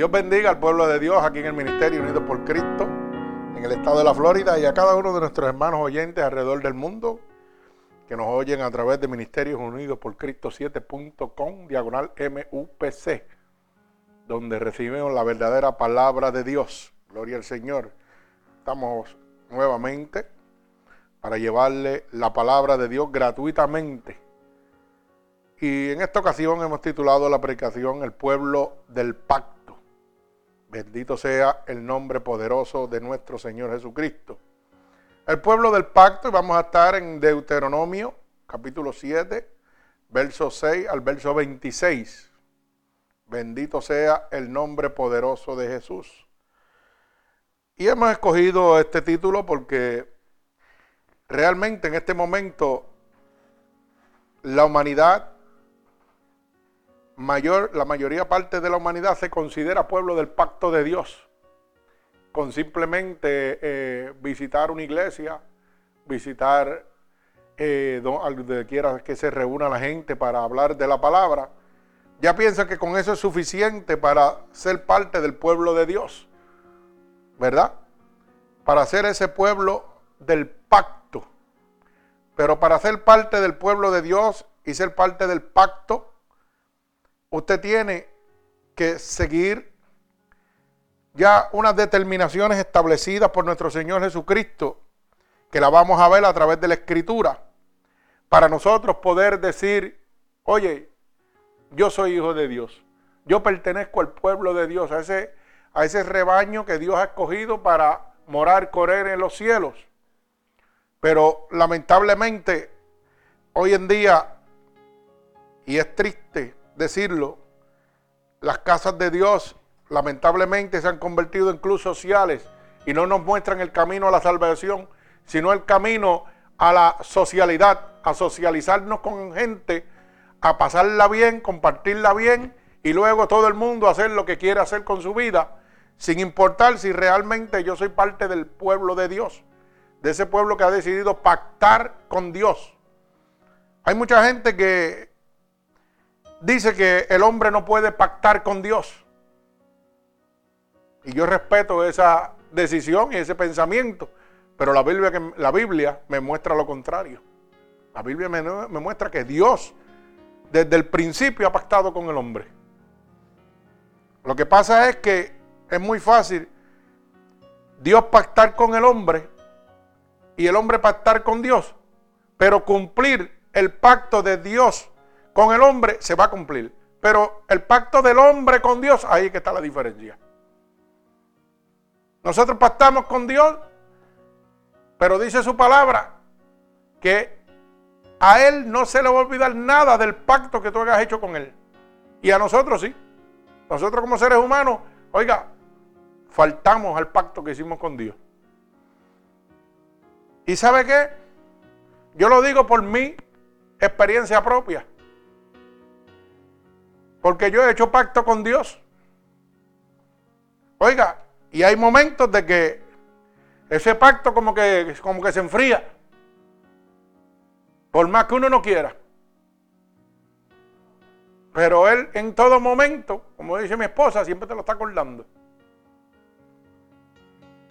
Dios bendiga al pueblo de Dios aquí en el Ministerio Unido por Cristo, en el estado de la Florida y a cada uno de nuestros hermanos oyentes alrededor del mundo que nos oyen a través de Ministerios Unidos por Cristo 7.com, diagonal MUPC, donde recibimos la verdadera palabra de Dios. Gloria al Señor. Estamos nuevamente para llevarle la palabra de Dios gratuitamente. Y en esta ocasión hemos titulado la predicación El pueblo del pacto. Bendito sea el nombre poderoso de nuestro Señor Jesucristo. El pueblo del pacto, y vamos a estar en Deuteronomio, capítulo 7, verso 6 al verso 26. Bendito sea el nombre poderoso de Jesús. Y hemos escogido este título porque realmente en este momento la humanidad mayor, la mayoría parte de la humanidad se considera pueblo del pacto de Dios. Con simplemente eh, visitar una iglesia, visitar eh, donde quiera que se reúna la gente para hablar de la palabra, ya piensa que con eso es suficiente para ser parte del pueblo de Dios. ¿Verdad? Para ser ese pueblo del pacto. Pero para ser parte del pueblo de Dios y ser parte del pacto, usted tiene que seguir ya unas determinaciones establecidas por nuestro Señor Jesucristo, que la vamos a ver a través de la Escritura, para nosotros poder decir, oye, yo soy hijo de Dios, yo pertenezco al pueblo de Dios, a ese, a ese rebaño que Dios ha escogido para morar, correr en los cielos. Pero lamentablemente, hoy en día, y es triste, decirlo, las casas de Dios lamentablemente se han convertido en clubes sociales y no nos muestran el camino a la salvación, sino el camino a la socialidad, a socializarnos con gente, a pasarla bien, compartirla bien y luego todo el mundo hacer lo que quiere hacer con su vida, sin importar si realmente yo soy parte del pueblo de Dios, de ese pueblo que ha decidido pactar con Dios. Hay mucha gente que dice que el hombre no puede pactar con Dios. Y yo respeto esa decisión y ese pensamiento, pero la Biblia, la Biblia me muestra lo contrario. La Biblia me, me muestra que Dios desde el principio ha pactado con el hombre. Lo que pasa es que es muy fácil Dios pactar con el hombre y el hombre pactar con Dios, pero cumplir el pacto de Dios con el hombre se va a cumplir. Pero el pacto del hombre con Dios, ahí que está la diferencia. Nosotros pactamos con Dios, pero dice su palabra que a Él no se le va a olvidar nada del pacto que tú hayas hecho con Él. Y a nosotros sí. Nosotros como seres humanos, oiga, faltamos al pacto que hicimos con Dios. ¿Y sabe qué? Yo lo digo por mi experiencia propia. Porque yo he hecho pacto con Dios. Oiga, y hay momentos de que ese pacto como que, como que se enfría. Por más que uno no quiera. Pero Él en todo momento, como dice mi esposa, siempre te lo está acordando.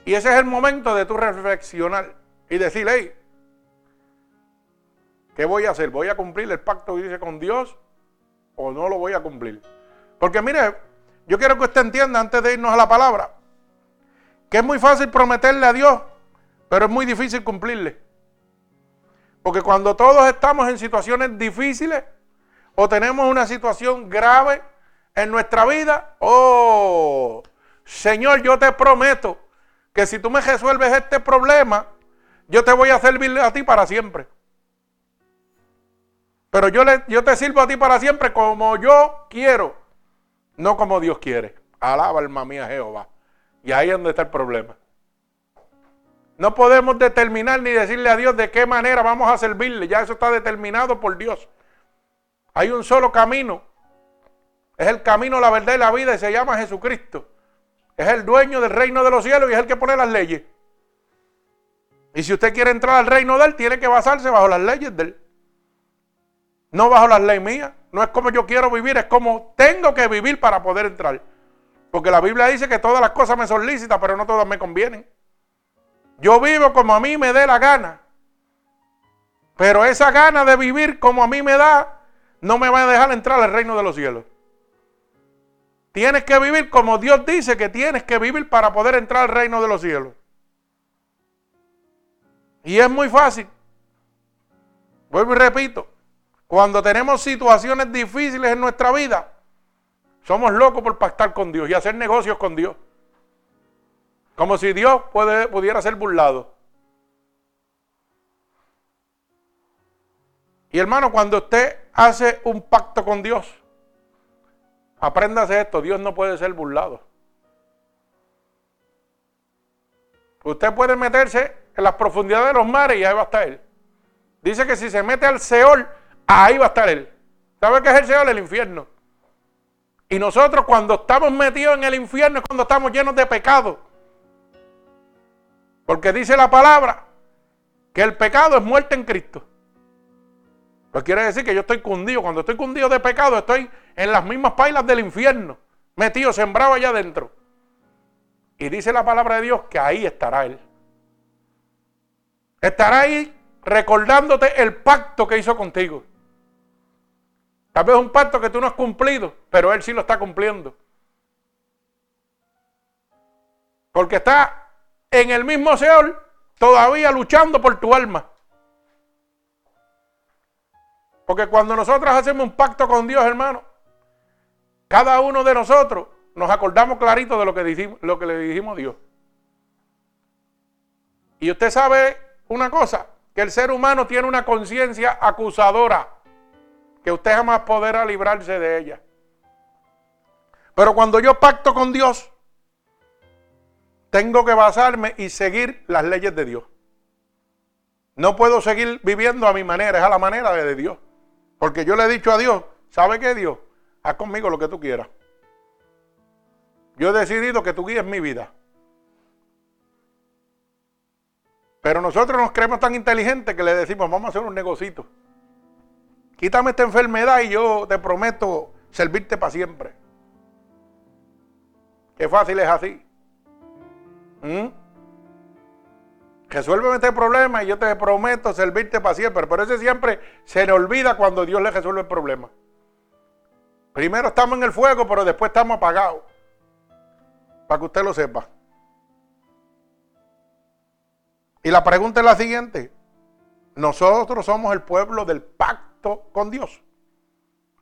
Y ese es el momento de tu reflexionar y decir, hey, ¿qué voy a hacer? ¿Voy a cumplir el pacto que hice con Dios o no lo voy a cumplir. Porque mire, yo quiero que usted entienda antes de irnos a la palabra, que es muy fácil prometerle a Dios, pero es muy difícil cumplirle. Porque cuando todos estamos en situaciones difíciles o tenemos una situación grave en nuestra vida, oh, Señor, yo te prometo que si tú me resuelves este problema, yo te voy a servir a ti para siempre. Pero yo, le, yo te sirvo a ti para siempre como yo quiero, no como Dios quiere. Alaba alma mía Jehová. Y ahí es donde está el problema. No podemos determinar ni decirle a Dios de qué manera vamos a servirle. Ya eso está determinado por Dios. Hay un solo camino. Es el camino, la verdad y la vida y se llama Jesucristo. Es el dueño del reino de los cielos y es el que pone las leyes. Y si usted quiere entrar al reino de Él, tiene que basarse bajo las leyes de Él. No bajo las leyes mías. No es como yo quiero vivir, es como tengo que vivir para poder entrar. Porque la Biblia dice que todas las cosas me son pero no todas me convienen. Yo vivo como a mí me dé la gana. Pero esa gana de vivir como a mí me da, no me va a dejar entrar al reino de los cielos. Tienes que vivir como Dios dice que tienes que vivir para poder entrar al reino de los cielos. Y es muy fácil. Vuelvo y repito, cuando tenemos situaciones difíciles en nuestra vida, somos locos por pactar con Dios y hacer negocios con Dios. Como si Dios pudiera ser burlado. Y hermano, cuando usted hace un pacto con Dios, apréndase esto, Dios no puede ser burlado. Usted puede meterse en las profundidades de los mares y ahí va a estar Él. Dice que si se mete al Seol, ahí va a estar Él. ¿Sabe qué es el Seol? El infierno. Y nosotros cuando estamos metidos en el infierno es cuando estamos llenos de pecado. Porque dice la palabra que el pecado es muerte en Cristo. Pues quiere decir que yo estoy cundido. Cuando estoy cundido de pecado, estoy en las mismas pailas del infierno. Metido, sembrado allá adentro. Y dice la palabra de Dios que ahí estará Él. Estará ahí recordándote el pacto que hizo contigo. Tal vez un pacto que tú no has cumplido, pero Él sí lo está cumpliendo. Porque está en el mismo Seol todavía luchando por tu alma. Porque cuando nosotros hacemos un pacto con Dios, hermano, cada uno de nosotros nos acordamos clarito de lo que, lo que le dijimos a Dios. Y usted sabe una cosa, que el ser humano tiene una conciencia acusadora, que usted jamás podrá librarse de ella. Pero cuando yo pacto con Dios, tengo que basarme y seguir las leyes de Dios. No puedo seguir viviendo a mi manera, es a la manera de Dios. Porque yo le he dicho a Dios, ¿sabe qué Dios? Haz conmigo lo que tú quieras. Yo he decidido que tú guíes mi vida. Pero nosotros nos creemos tan inteligentes que le decimos, vamos a hacer un negocito. Quítame esta enfermedad y yo te prometo servirte para siempre. Qué fácil es así. ¿Mm? Resuélveme este problema y yo te prometo servirte para siempre. Pero ese siempre se le olvida cuando Dios le resuelve el problema. Primero estamos en el fuego, pero después estamos apagados. Para que usted lo sepa. Y la pregunta es la siguiente. Nosotros somos el pueblo del pacto con Dios.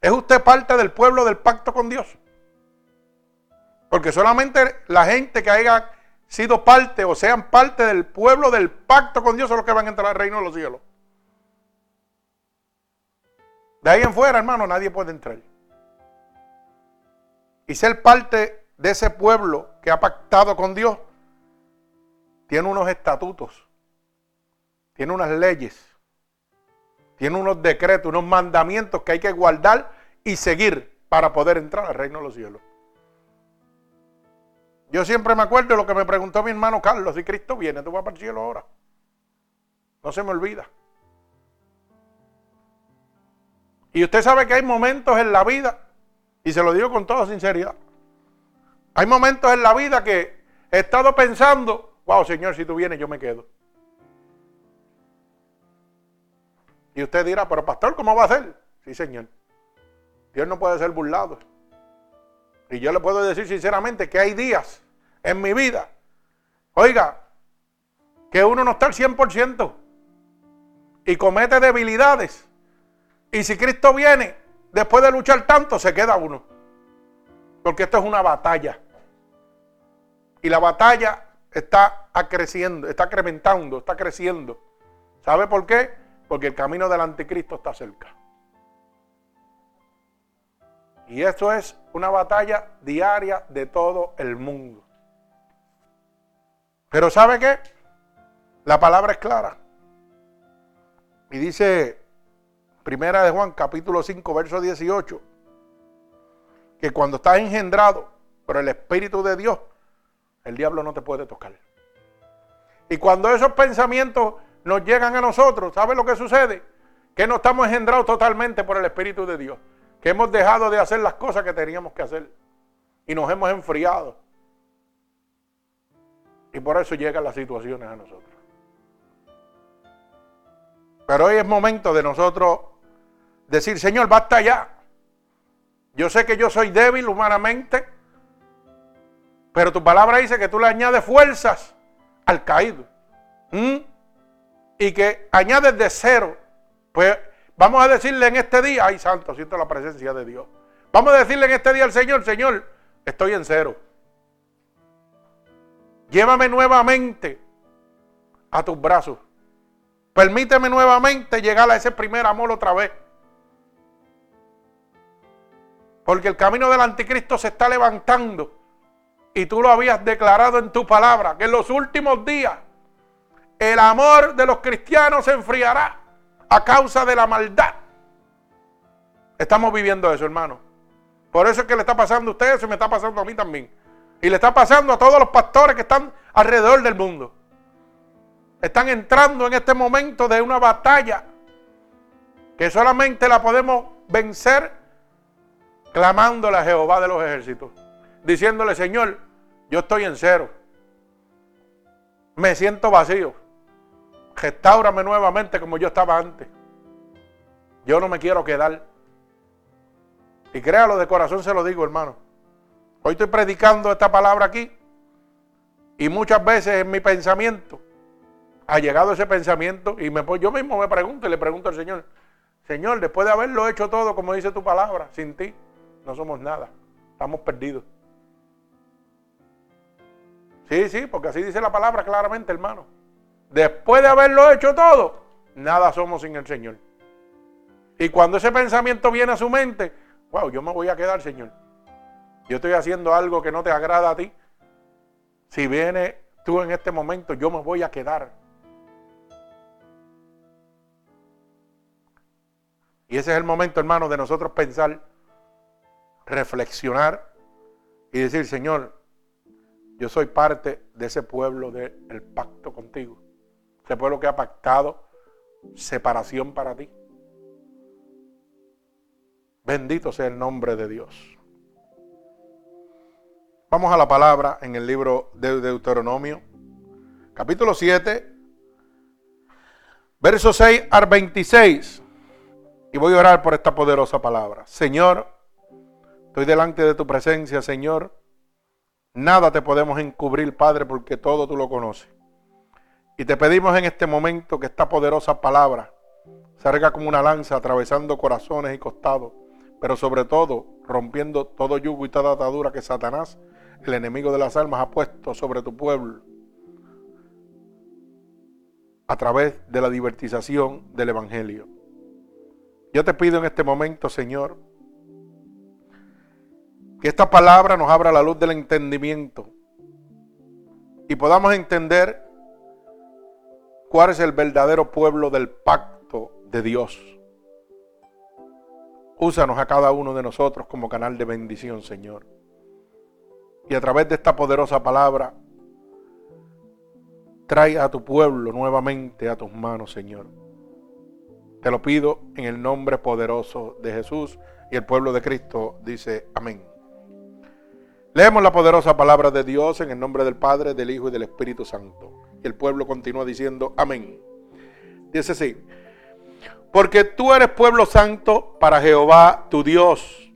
¿Es usted parte del pueblo del pacto con Dios? Porque solamente la gente que haya sido parte o sean parte del pueblo del pacto con Dios son los que van a entrar al reino de los cielos. De ahí en fuera, hermano, nadie puede entrar. Y ser parte de ese pueblo que ha pactado con Dios tiene unos estatutos, tiene unas leyes, tiene unos decretos, unos mandamientos que hay que guardar y seguir para poder entrar al reino de los cielos. Yo siempre me acuerdo de lo que me preguntó mi hermano Carlos, si Cristo viene, tú vas para el cielo ahora. No se me olvida. Y usted sabe que hay momentos en la vida, y se lo digo con toda sinceridad, hay momentos en la vida que he estado pensando, wow Señor, si tú vienes yo me quedo. Y usted dirá, pero pastor, ¿cómo va a ser? Sí, Señor. Dios no puede ser burlado. Y yo le puedo decir sinceramente que hay días en mi vida, oiga, que uno no está al 100% y comete debilidades. Y si Cristo viene, después de luchar tanto, se queda uno. Porque esto es una batalla. Y la batalla está creciendo, está incrementando, está creciendo. ¿Sabe por qué? Porque el camino del anticristo está cerca. Y esto es una batalla diaria de todo el mundo. Pero ¿sabe qué? La palabra es clara. Y dice Primera de Juan, capítulo 5, verso 18, que cuando estás engendrado por el Espíritu de Dios, el diablo no te puede tocar. Y cuando esos pensamientos nos llegan a nosotros, ¿sabe lo que sucede? Que no estamos engendrados totalmente por el Espíritu de Dios que hemos dejado de hacer las cosas que teníamos que hacer. y nos hemos enfriado. Y por eso llegan las situaciones a nosotros. Pero hoy es momento de nosotros decir, Señor, basta ya. Yo sé que yo soy débil humanamente, pero tu palabra dice que tú le añades fuerzas al caído. ¿Mm? Y que añades de cero. Pues vamos a decirle en este día, ay santo, siento la presencia de Dios. Vamos a decirle en este día al Señor, Señor, estoy en cero. Llévame nuevamente a tus brazos. Permíteme nuevamente llegar a ese primer amor otra vez. Porque el camino del anticristo se está levantando. Y tú lo habías declarado en tu palabra, que en los últimos días el amor de los cristianos se enfriará a causa de la maldad. Estamos viviendo eso, hermano. Por eso es que le está pasando a ustedes, se me está pasando a mí también. Y le está pasando a todos los pastores que están alrededor del mundo. Están entrando en este momento de una batalla que solamente la podemos vencer clamándole a Jehová de los ejércitos, diciéndole, Señor, yo estoy en cero, me siento vacío, restaurame nuevamente como yo estaba antes. Yo no me quiero quedar. Y créalo, de corazón se lo digo, hermano. Hoy estoy predicando esta palabra aquí y muchas veces en mi pensamiento ha llegado ese pensamiento y me, yo mismo me pregunto y le pregunto al Señor, Señor, después de haberlo hecho todo como dice tu palabra, sin ti, no somos nada, estamos perdidos. Sí, sí, porque así dice la palabra claramente, hermano. Después de haberlo hecho todo, nada somos sin el Señor. Y cuando ese pensamiento viene a su mente, wow, yo me voy a quedar, Señor. Yo estoy haciendo algo que no te agrada a ti. Si viene tú en este momento, yo me voy a quedar. Y ese es el momento, hermano, de nosotros pensar reflexionar y decir, Señor, yo soy parte de ese pueblo del pacto contigo. Ese pueblo que ha pactado separación para ti. Bendito sea el nombre de Dios. Vamos a la palabra en el libro de Deuteronomio, capítulo 7, verso 6 al 26. Y voy a orar por esta poderosa palabra. Señor, Estoy delante de tu presencia, Señor. Nada te podemos encubrir, Padre, porque todo tú lo conoces. Y te pedimos en este momento que esta poderosa palabra salga como una lanza atravesando corazones y costados, pero sobre todo rompiendo todo yugo y toda atadura que Satanás, el enemigo de las almas, ha puesto sobre tu pueblo a través de la divertización del Evangelio. Yo te pido en este momento, Señor, que esta palabra nos abra la luz del entendimiento y podamos entender cuál es el verdadero pueblo del pacto de Dios. Úsanos a cada uno de nosotros como canal de bendición, Señor. Y a través de esta poderosa palabra, trae a tu pueblo nuevamente a tus manos, Señor. Te lo pido en el nombre poderoso de Jesús y el pueblo de Cristo dice amén. Leemos la poderosa palabra de Dios en el nombre del Padre, del Hijo y del Espíritu Santo. Y el pueblo continúa diciendo, amén. Dice así, porque tú eres pueblo santo para Jehová tu Dios.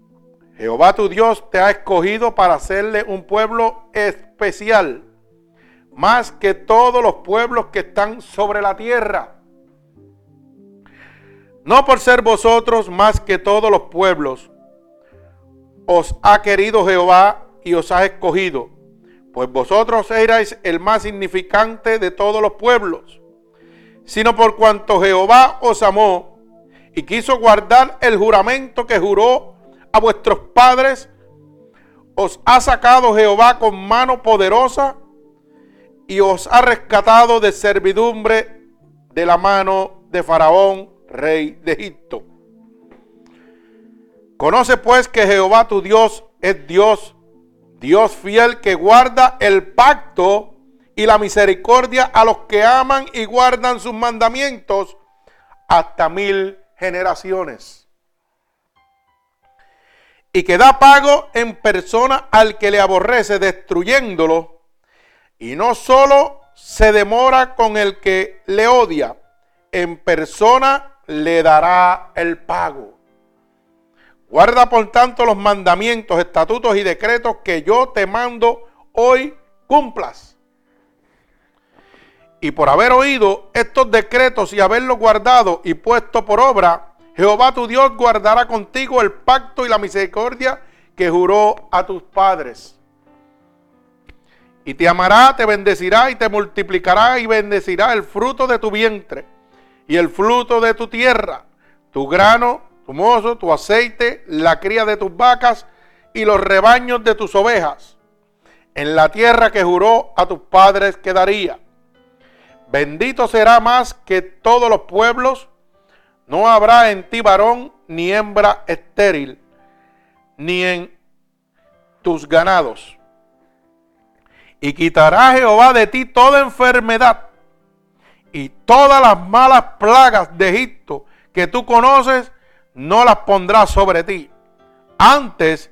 Jehová tu Dios te ha escogido para hacerle un pueblo especial, más que todos los pueblos que están sobre la tierra. No por ser vosotros más que todos los pueblos, os ha querido Jehová y os ha escogido, pues vosotros erais el más significante de todos los pueblos, sino por cuanto Jehová os amó y quiso guardar el juramento que juró a vuestros padres, os ha sacado Jehová con mano poderosa y os ha rescatado de servidumbre de la mano de Faraón, rey de Egipto. Conoce pues que Jehová tu Dios es Dios Dios fiel que guarda el pacto y la misericordia a los que aman y guardan sus mandamientos hasta mil generaciones. y que da pago en persona al que le aborrece, destruyéndolo, y no solo se demora con el que le odia, en persona le dará el pago. Guarda por tanto los mandamientos, estatutos y decretos que yo te mando hoy cumplas. Y por haber oído estos decretos y haberlos guardado y puesto por obra, Jehová tu Dios guardará contigo el pacto y la misericordia que juró a tus padres. Y te amará, te bendecirá y te multiplicará y bendecirá el fruto de tu vientre y el fruto de tu tierra, tu grano, tu mozo, tu aceite, la cría de tus vacas y los rebaños de tus ovejas, en la tierra que juró a tus padres que daría. Bendito será más que todos los pueblos, no habrá en ti varón ni hembra estéril, ni en tus ganados. Y quitará Jehová de ti toda enfermedad y todas las malas plagas de Egipto que tú conoces, no las pondrá sobre ti. Antes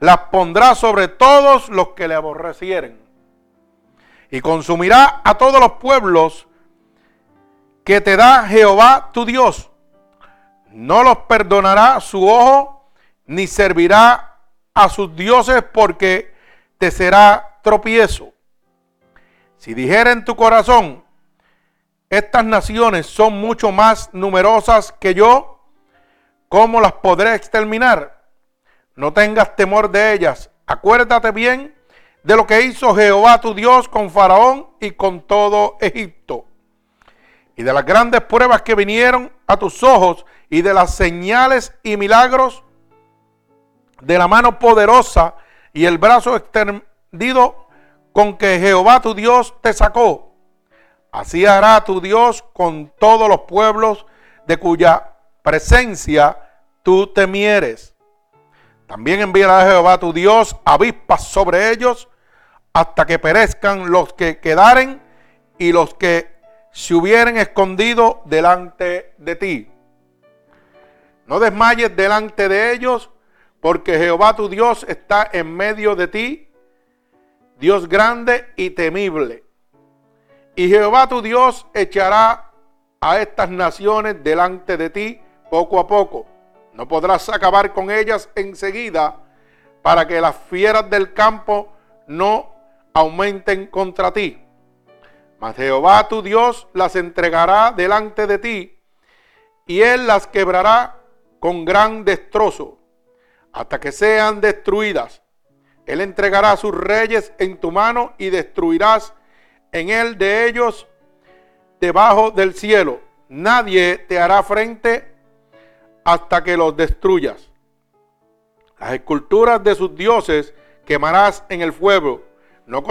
las pondrá sobre todos los que le aborrecieren. Y consumirá a todos los pueblos que te da Jehová tu Dios. No los perdonará su ojo, ni servirá a sus dioses porque te será tropiezo. Si dijera en tu corazón, estas naciones son mucho más numerosas que yo, ¿Cómo las podré exterminar? No tengas temor de ellas. Acuérdate bien de lo que hizo Jehová tu Dios con Faraón y con todo Egipto. Y de las grandes pruebas que vinieron a tus ojos y de las señales y milagros de la mano poderosa y el brazo extendido con que Jehová tu Dios te sacó. Así hará tu Dios con todos los pueblos de cuya presencia tú temieres. También enviará Jehová tu Dios avispas sobre ellos hasta que perezcan los que quedaren y los que se hubieren escondido delante de ti. No desmayes delante de ellos, porque Jehová tu Dios está en medio de ti, Dios grande y temible. Y Jehová tu Dios echará a estas naciones delante de ti poco a poco. No podrás acabar con ellas enseguida para que las fieras del campo no aumenten contra ti. Mas Jehová tu Dios las entregará delante de ti y él las quebrará con gran destrozo hasta que sean destruidas. Él entregará a sus reyes en tu mano y destruirás en él de ellos debajo del cielo. Nadie te hará frente hasta que los destruyas. Las esculturas de sus dioses quemarás en el fuego. No,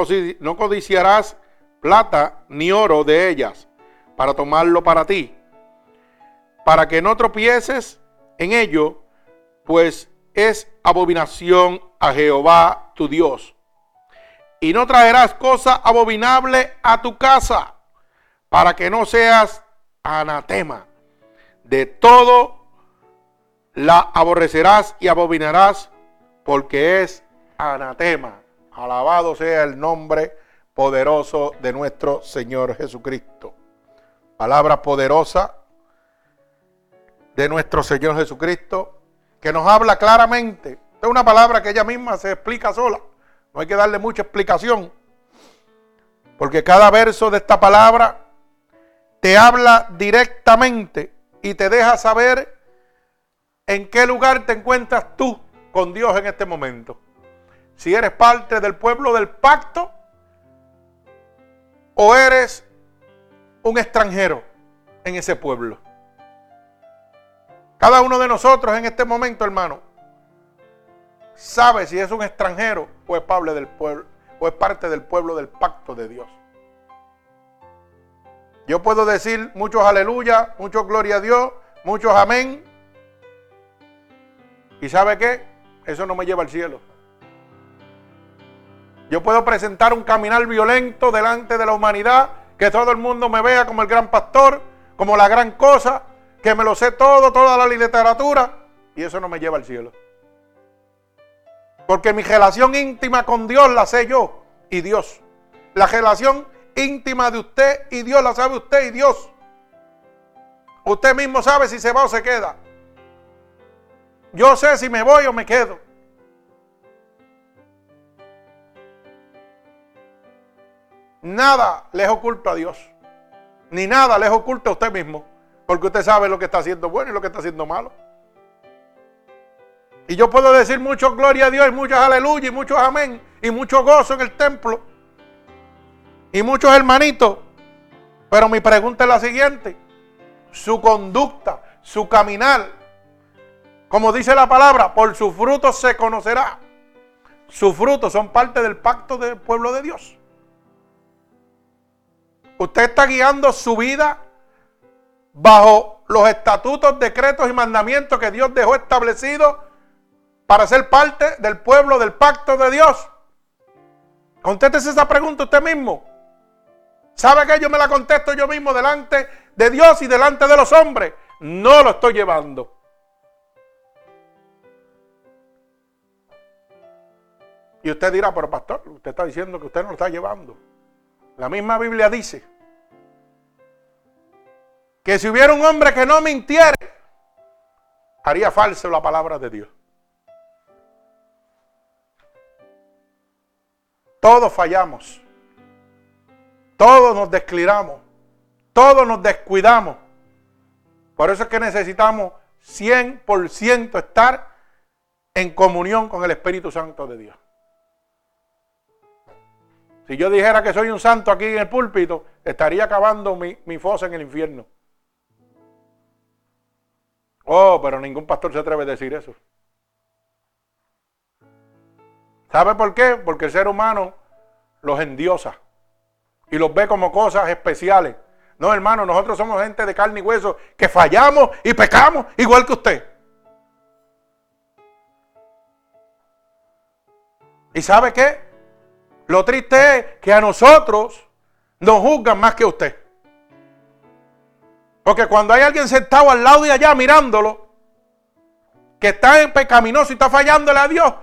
codiciarás plata ni oro de ellas para tomarlo para ti. Para que no tropieces en ello, pues es abominación a Jehová tu Dios. Y no traerás cosa abominable a tu casa, para que no seas anatema de todo la aborrecerás y abominarás porque es anatema. Alabado sea el nombre poderoso de nuestro Señor Jesucristo. Palabra poderosa de nuestro Señor Jesucristo que nos habla claramente. Es una palabra que ella misma se explica sola. No hay que darle mucha explicación. Porque cada verso de esta palabra te habla directamente y te deja saber ¿En qué lugar te encuentras tú con Dios en este momento? Si eres parte del pueblo del pacto o eres un extranjero en ese pueblo. Cada uno de nosotros en este momento, hermano, sabe si es un extranjero o es, del pueblo, o es parte del pueblo del pacto de Dios. Yo puedo decir muchos aleluya, muchos gloria a Dios, muchos amén, ¿Y sabe qué? Eso no me lleva al cielo. Yo puedo presentar un caminar violento delante de la humanidad, que todo el mundo me vea como el gran pastor, como la gran cosa, que me lo sé todo, toda la literatura, y eso no me lleva al cielo. Porque mi relación íntima con Dios la sé yo y Dios. La relación íntima de usted y Dios la sabe usted y Dios. Usted mismo sabe si se va o se queda. Yo sé si me voy o me quedo. Nada les oculto a Dios. Ni nada les oculta a usted mismo. Porque usted sabe lo que está haciendo bueno y lo que está haciendo malo. Y yo puedo decir mucho gloria a Dios y muchos aleluya y muchos amén y mucho gozo en el templo. Y muchos hermanitos. Pero mi pregunta es la siguiente. Su conducta, su caminar, como dice la palabra, por sus frutos se conocerá. Sus frutos son parte del pacto del pueblo de Dios. Usted está guiando su vida bajo los estatutos, decretos y mandamientos que Dios dejó establecidos para ser parte del pueblo del pacto de Dios. Contéstese esa pregunta usted mismo. ¿Sabe que yo me la contesto yo mismo delante de Dios y delante de los hombres? No lo estoy llevando. Y usted dirá, pero pastor, usted está diciendo que usted no lo está llevando. La misma Biblia dice que si hubiera un hombre que no mintiera, haría falso la palabra de Dios. Todos fallamos. Todos nos descuidamos. Todos nos descuidamos. Por eso es que necesitamos 100% estar en comunión con el Espíritu Santo de Dios. Si yo dijera que soy un santo aquí en el púlpito, estaría acabando mi, fosa en el infierno. Oh, pero ningún pastor se atreve a decir eso. ¿Sabe por qué? Porque el ser humano los endiosa y los ve como cosas especiales. No, hermano, nosotros somos gente de carne y hueso que fallamos y pecamos igual que usted. ¿Y sabe qué? Lo triste es que a nosotros nos juzgan más que usted. Porque cuando hay alguien sentado al lado de allá mirándolo, que está pecaminoso y está fallándole a Dios,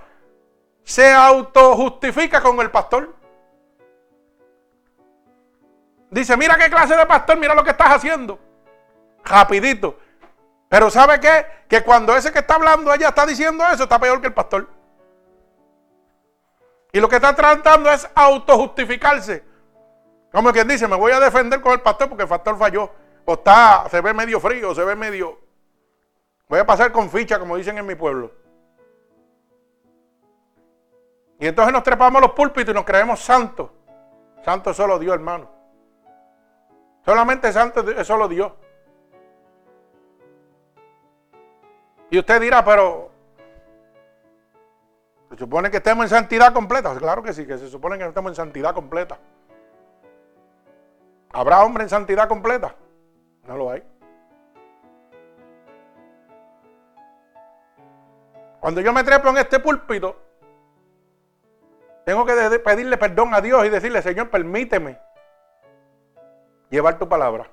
se autojustifica con el pastor. Dice, mira qué clase de pastor, mira lo que estás haciendo. Rapidito. Pero ¿sabe qué? Que cuando ese que está hablando allá está diciendo eso, está peor que el pastor. Y lo que está tratando es autojustificarse. Como quien dice, me voy a defender con el pastor porque el pastor falló. O está, se ve medio frío, se ve medio... Voy a pasar con ficha, como dicen en mi pueblo. Y entonces nos trepamos los púlpitos y nos creemos santos. Santo solo Dios, hermano. Solamente santo es solo Dios. Y usted dirá, pero se supone que estemos en santidad completa. Claro que sí, que se supone que estemos en santidad completa. ¿Habrá hombre en santidad completa? No lo hay. Cuando yo me trepo en este púlpito, tengo que pedirle perdón a Dios y decirle, Señor, permíteme llevar tu palabra.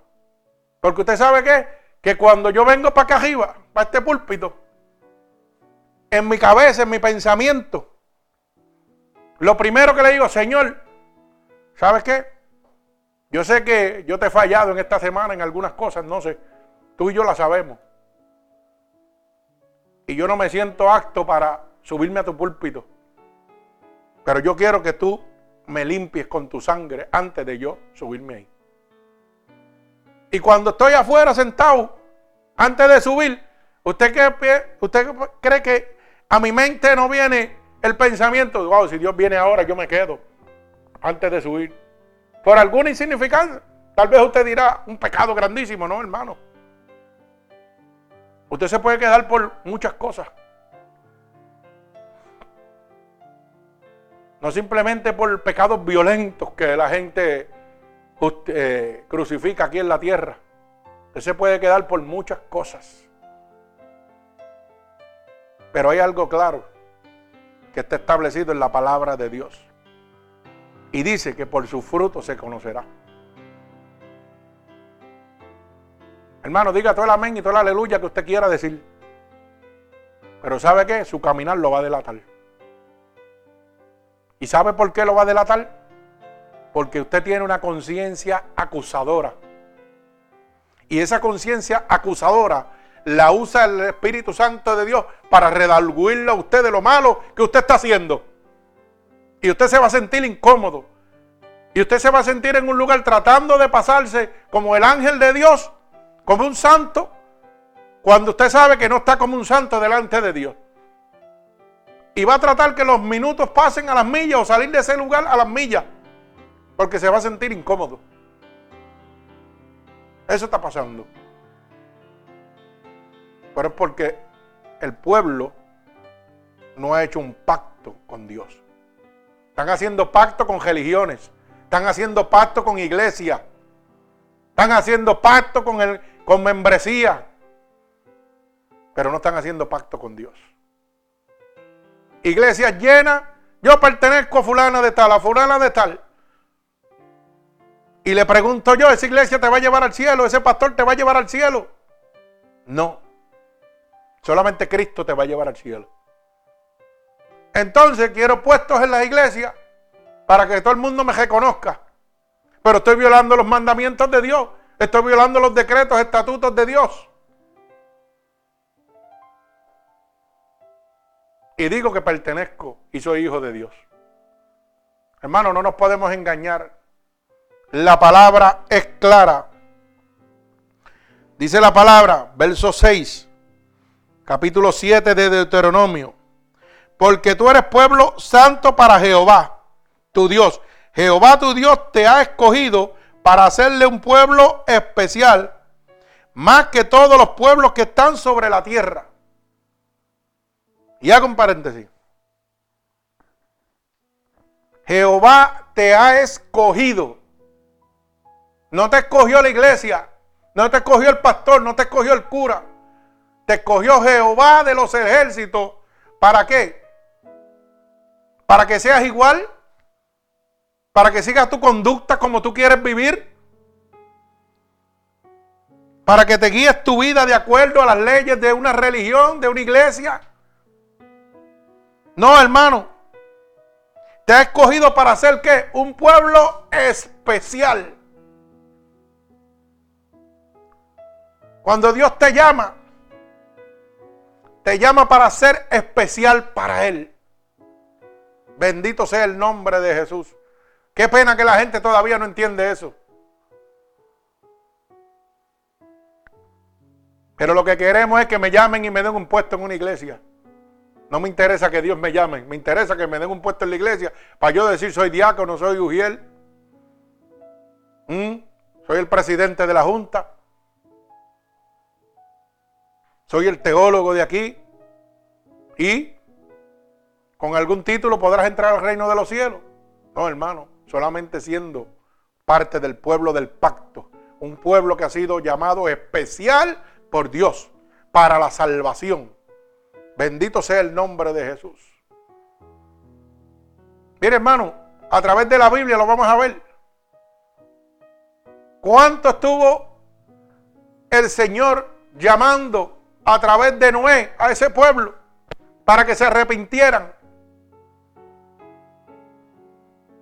Porque usted sabe que, que cuando yo vengo para acá arriba, para este púlpito, en mi cabeza, en mi pensamiento, lo primero que le digo, Señor, ¿sabes qué? Yo sé que yo te he fallado en esta semana en algunas cosas, no sé. Tú y yo la sabemos. Y yo no me siento apto para subirme a tu púlpito. Pero yo quiero que tú me limpies con tu sangre antes de yo subirme ahí. Y cuando estoy afuera sentado, antes de subir, ¿usted cree, usted cree que a mi mente no viene el pensamiento? Wow, si Dios viene ahora, yo me quedo antes de subir. Por alguna insignificancia. Tal vez usted dirá, un pecado grandísimo, ¿no, hermano? Usted se puede quedar por muchas cosas. No simplemente por pecados violentos que la gente eh, crucifica aquí en la tierra. Usted se puede quedar por muchas cosas. Pero hay algo claro que está establecido en la palabra de Dios. Y dice que por su fruto se conocerá. Hermano, diga todo el amén y todo el aleluya que usted quiera decir. Pero ¿sabe qué? Su caminar lo va a delatar. ¿Y sabe por qué lo va a delatar? Porque usted tiene una conciencia acusadora. Y esa conciencia acusadora la usa el Espíritu Santo de Dios para redarguirle a usted de lo malo que usted está haciendo. Y usted se va a sentir incómodo. Y usted se va a sentir en un lugar tratando de pasarse como el ángel de Dios, como un santo, cuando usted sabe que no está como un santo delante de Dios. Y va a tratar que los minutos pasen a las millas o salir de ese lugar a las millas, porque se va a sentir incómodo. Eso está pasando. Pero es porque el pueblo no ha hecho un pacto con Dios. Están haciendo pacto con religiones. Están haciendo pacto con iglesia. Están haciendo pacto con, el, con membresía. Pero no están haciendo pacto con Dios. Iglesia llena. Yo pertenezco a fulana de tal, a fulana de tal. Y le pregunto yo, ¿esa iglesia te va a llevar al cielo? ¿Ese pastor te va a llevar al cielo? No. Solamente Cristo te va a llevar al cielo. Entonces quiero puestos en la iglesia para que todo el mundo me reconozca. Pero estoy violando los mandamientos de Dios. Estoy violando los decretos, estatutos de Dios. Y digo que pertenezco y soy hijo de Dios. Hermano, no nos podemos engañar. La palabra es clara. Dice la palabra, verso 6, capítulo 7 de Deuteronomio. Porque tú eres pueblo santo para Jehová tu Dios. Jehová tu Dios te ha escogido para hacerle un pueblo especial, más que todos los pueblos que están sobre la tierra. Y hago un paréntesis. Jehová te ha escogido. No te escogió la iglesia, no te escogió el pastor, no te escogió el cura. Te escogió Jehová de los ejércitos. ¿Para qué? Para que seas igual para que sigas tu conducta como tú quieres vivir, para que te guíes tu vida de acuerdo a las leyes de una religión, de una iglesia. No, hermano. Te ha escogido para ser qué? Un pueblo especial. Cuando Dios te llama, te llama para ser especial para Él. Bendito sea el nombre de Jesús. Qué pena que la gente todavía no entiende eso. Pero lo que queremos es que me llamen y me den un puesto en una iglesia. No me interesa que Dios me llame, me interesa que me den un puesto en la iglesia para yo decir soy diácono, soy ujiel, ¿Mm? soy el presidente de la junta, soy el teólogo de aquí y con algún título podrás entrar al reino de los cielos. No, hermano solamente siendo parte del pueblo del pacto, un pueblo que ha sido llamado especial por Dios para la salvación. Bendito sea el nombre de Jesús. Mire hermano, a través de la Biblia lo vamos a ver. ¿Cuánto estuvo el Señor llamando a través de Noé a ese pueblo para que se arrepintieran?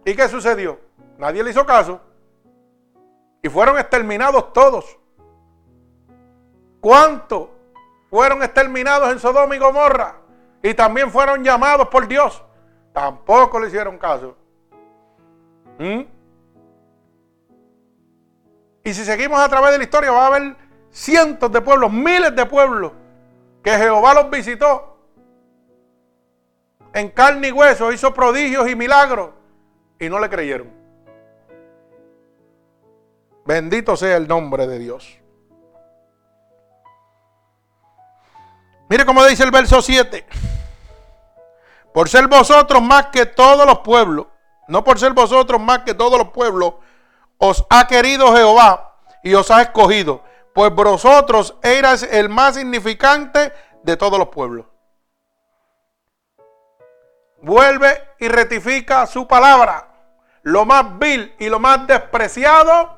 ¿Y qué sucedió? Nadie le hizo caso. Y fueron exterminados todos. ¿Cuántos fueron exterminados en Sodoma y Gomorra? Y también fueron llamados por Dios. Tampoco le hicieron caso. ¿Mm? Y si seguimos a través de la historia, va a haber cientos de pueblos, miles de pueblos, que Jehová los visitó en carne y hueso, hizo prodigios y milagros y no le creyeron. Bendito sea el nombre de Dios. Mire cómo dice el verso 7. Por ser vosotros más que todos los pueblos, no por ser vosotros más que todos los pueblos, os ha querido Jehová y os ha escogido, pues vosotros erais el más significante de todos los pueblos. Vuelve y rectifica su palabra lo más vil y lo más despreciado,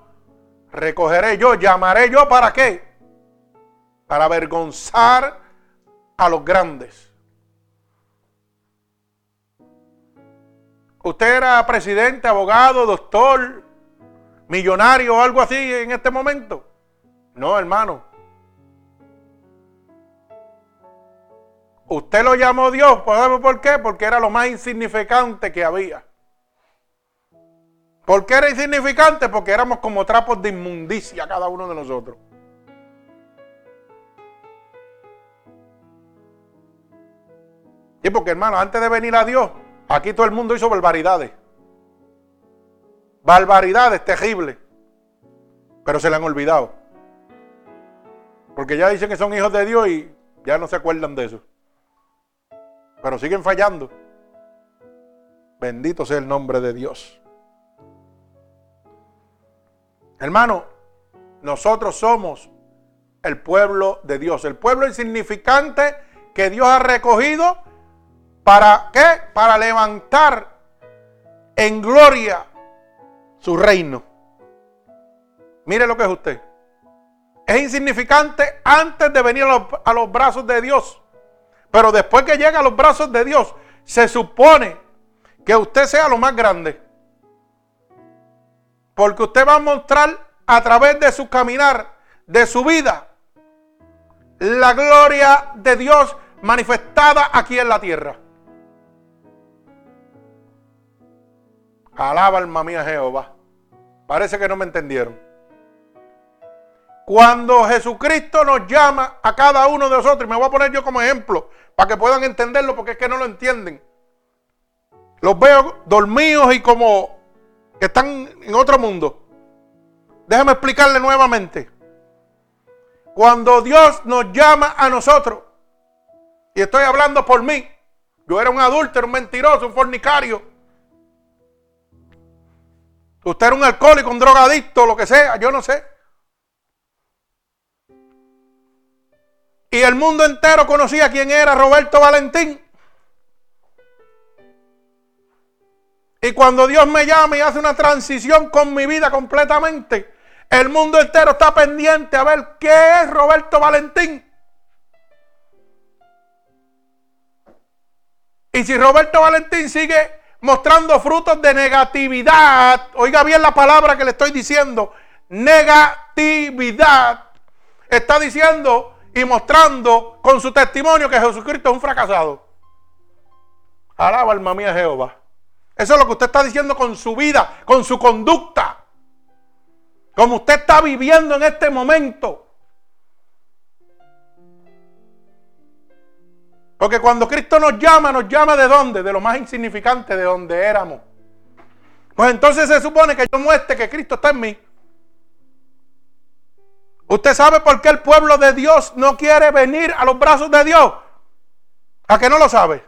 recogeré yo, llamaré yo para qué? Para avergonzar a los grandes. Usted era presidente, abogado, doctor, millonario o algo así en este momento. No, hermano. Usted lo llamó Dios, ¿sabe por qué? Porque era lo más insignificante que había. ¿Por qué era insignificante? Porque éramos como trapos de inmundicia cada uno de nosotros. Y porque hermano, antes de venir a Dios, aquí todo el mundo hizo barbaridades. Barbaridades terribles. Pero se le han olvidado. Porque ya dicen que son hijos de Dios y ya no se acuerdan de eso pero siguen fallando. Bendito sea el nombre de Dios. Hermano, nosotros somos el pueblo de Dios, el pueblo insignificante que Dios ha recogido para qué? Para levantar en gloria su reino. Mire lo que es usted. Es insignificante antes de venir a los, a los brazos de Dios. Pero después que llega a los brazos de Dios, se supone que usted sea lo más grande. Porque usted va a mostrar a través de su caminar, de su vida, la gloria de Dios manifestada aquí en la tierra. Alaba alma mía Jehová. Parece que no me entendieron. Cuando Jesucristo nos llama a cada uno de nosotros, y me voy a poner yo como ejemplo, para que puedan entenderlo, porque es que no lo entienden. Los veo dormidos y como que están en otro mundo. Déjame explicarle nuevamente. Cuando Dios nos llama a nosotros, y estoy hablando por mí, yo era un adúltero, un mentiroso, un fornicario. Usted era un alcohólico, un drogadicto, lo que sea, yo no sé. Y el mundo entero conocía quién era Roberto Valentín. Y cuando Dios me llama y hace una transición con mi vida completamente, el mundo entero está pendiente a ver qué es Roberto Valentín. Y si Roberto Valentín sigue mostrando frutos de negatividad, oiga bien la palabra que le estoy diciendo, negatividad, está diciendo y mostrando con su testimonio que Jesucristo es un fracasado. Alaba alma mía Jehová. Eso es lo que usted está diciendo con su vida, con su conducta. Como usted está viviendo en este momento. Porque cuando Cristo nos llama, nos llama de dónde? De lo más insignificante, de donde éramos. Pues entonces se supone que yo muestre que Cristo está en mí. ¿Usted sabe por qué el pueblo de Dios no quiere venir a los brazos de Dios? ¿A que no lo sabe?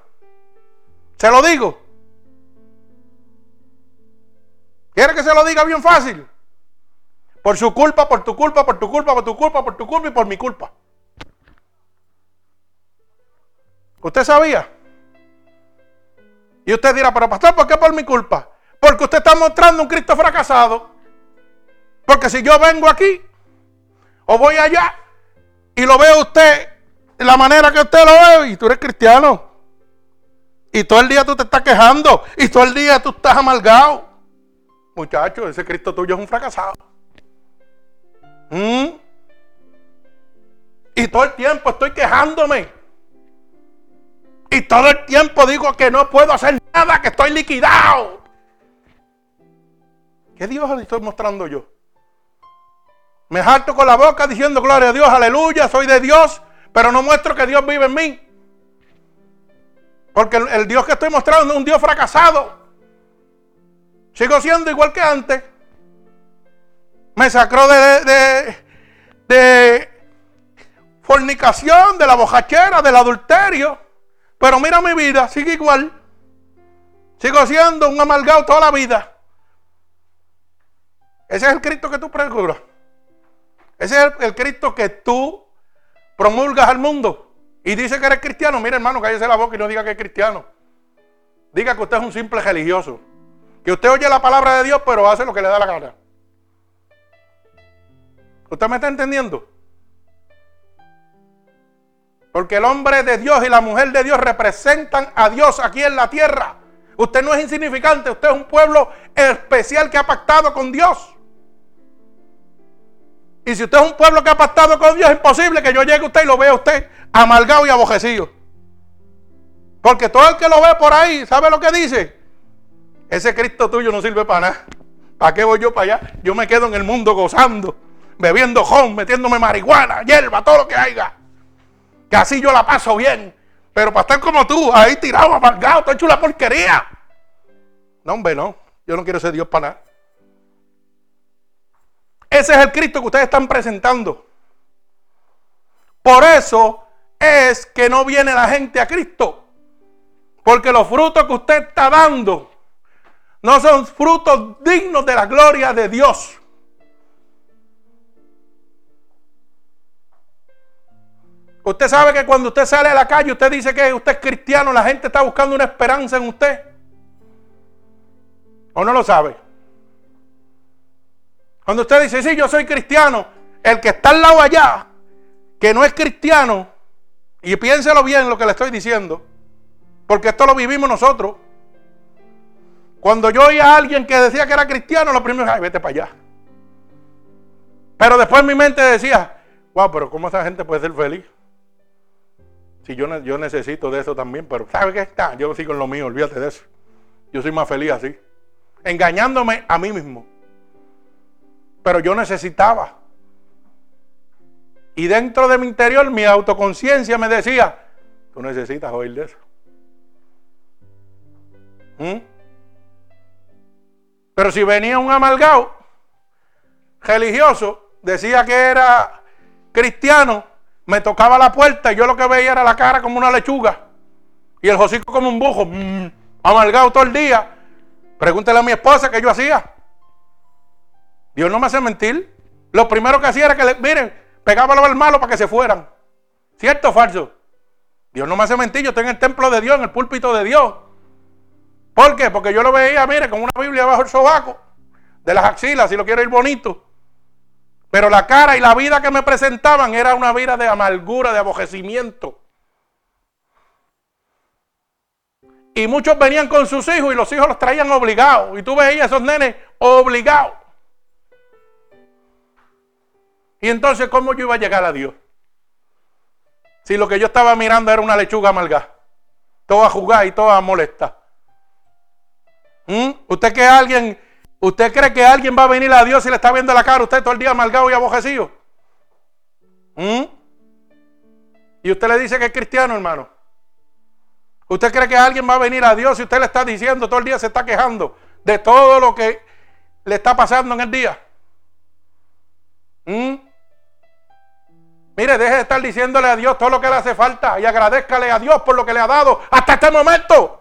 Se lo digo. ¿Quiere que se lo diga bien fácil? Por su culpa, por tu culpa, por tu culpa, por tu culpa, por tu culpa y por mi culpa. ¿Usted sabía? Y usted dirá, pero pastor, ¿por qué por mi culpa? Porque usted está mostrando un Cristo fracasado. Porque si yo vengo aquí o voy allá y lo veo usted de la manera que usted lo ve y tú eres cristiano. Y todo el día tú te estás quejando y todo el día tú estás amargado. Muchacho, ese Cristo tuyo es un fracasado. ¿Mm? Y todo el tiempo estoy quejándome. Y todo el tiempo digo que no puedo hacer nada, que estoy liquidado. ¿Qué Dios le estoy mostrando yo? Me harto con la boca diciendo gloria a Dios, aleluya, soy de Dios, pero no muestro que Dios vive en mí. Porque el, Dios que estoy mostrando es un Dios fracasado. Sigo siendo igual que antes. Me sacró de, de, de fornicación, de la bojachera, del adulterio. Pero mira mi vida, sigue igual. Sigo siendo un amargado toda la vida. Ese es el Cristo que tú procuras. Ese es el, Cristo que tú promulgas al mundo. Y dice que eres cristiano. Mira, hermano, cállese la boca y no diga que es cristiano. Diga que usted es un simple religioso. Que usted oye la palabra de Dios, pero hace lo que le da la gana. ¿Usted me está entendiendo? Porque el hombre de Dios y la mujer de Dios representan a Dios aquí en la tierra. Usted no es insignificante, usted es un pueblo especial que ha pactado con Dios. Y si usted es un pueblo que ha pactado con Dios, es imposible que yo llegue a usted y lo vea usted amargado y abojecido. Porque todo el que lo ve por ahí, ¿sabe lo que dice? Ese Cristo tuyo no sirve para nada. ¿Para qué voy yo para allá? Yo me quedo en el mundo gozando, bebiendo jón, metiéndome marihuana, hierba, todo lo que haya. Que así yo la paso bien. Pero para estar como tú, ahí tirado, amargado, te hecho la porquería. No, hombre, no. Yo no quiero ser Dios para nada. Ese es el Cristo que ustedes están presentando. Por eso es que no viene la gente a Cristo. Porque los frutos que usted está dando no son frutos dignos de la gloria de Dios. Usted sabe que cuando usted sale a la calle, usted dice que usted es cristiano, la gente está buscando una esperanza en usted. ¿O no lo sabe? Cuando usted dice, sí, yo soy cristiano, el que está al lado allá, que no es cristiano, y piénselo bien lo que le estoy diciendo, porque esto lo vivimos nosotros. Cuando yo oía a alguien que decía que era cristiano, lo primero, ay, vete para allá. Pero después mi mente decía, wow, pero ¿cómo esa gente puede ser feliz? Si yo, yo necesito de eso también, pero ¿sabe qué está? Yo sigo en lo mío, olvídate de eso. Yo soy más feliz así. Engañándome a mí mismo. Pero yo necesitaba. Y dentro de mi interior, mi autoconciencia me decía, tú necesitas oír de eso. ¿Mm? Pero si venía un amalgado religioso, decía que era cristiano, me tocaba la puerta y yo lo que veía era la cara como una lechuga y el hocico como un bujo, mm, amalgado todo el día. Pregúntele a mi esposa qué yo hacía. Dios no me hace mentir. Lo primero que hacía era que, le, miren, pegaba al malo para que se fueran. ¿Cierto o falso? Dios no me hace mentir. Yo estoy en el templo de Dios, en el púlpito de Dios. ¿Por qué? Porque yo lo veía, mire, con una Biblia bajo el sobaco, de las axilas, si lo quiero ir bonito. Pero la cara y la vida que me presentaban era una vida de amargura, de abojecimiento. Y muchos venían con sus hijos y los hijos los traían obligados. Y tú veías a esos nenes obligados. Y entonces, ¿cómo yo iba a llegar a Dios? Si lo que yo estaba mirando era una lechuga amarga, toda jugada y toda molesta. ¿Mm? ¿Usted que alguien, cree que alguien va a venir a Dios y le está viendo la cara usted todo el día amargado y abojecido? ¿Mm? Y usted le dice que es cristiano, hermano. ¿Usted cree que alguien va a venir a Dios y usted le está diciendo todo el día se está quejando de todo lo que le está pasando en el día? ¿Mm? Mire, deje de estar diciéndole a Dios todo lo que le hace falta y agradezcale a Dios por lo que le ha dado hasta este momento.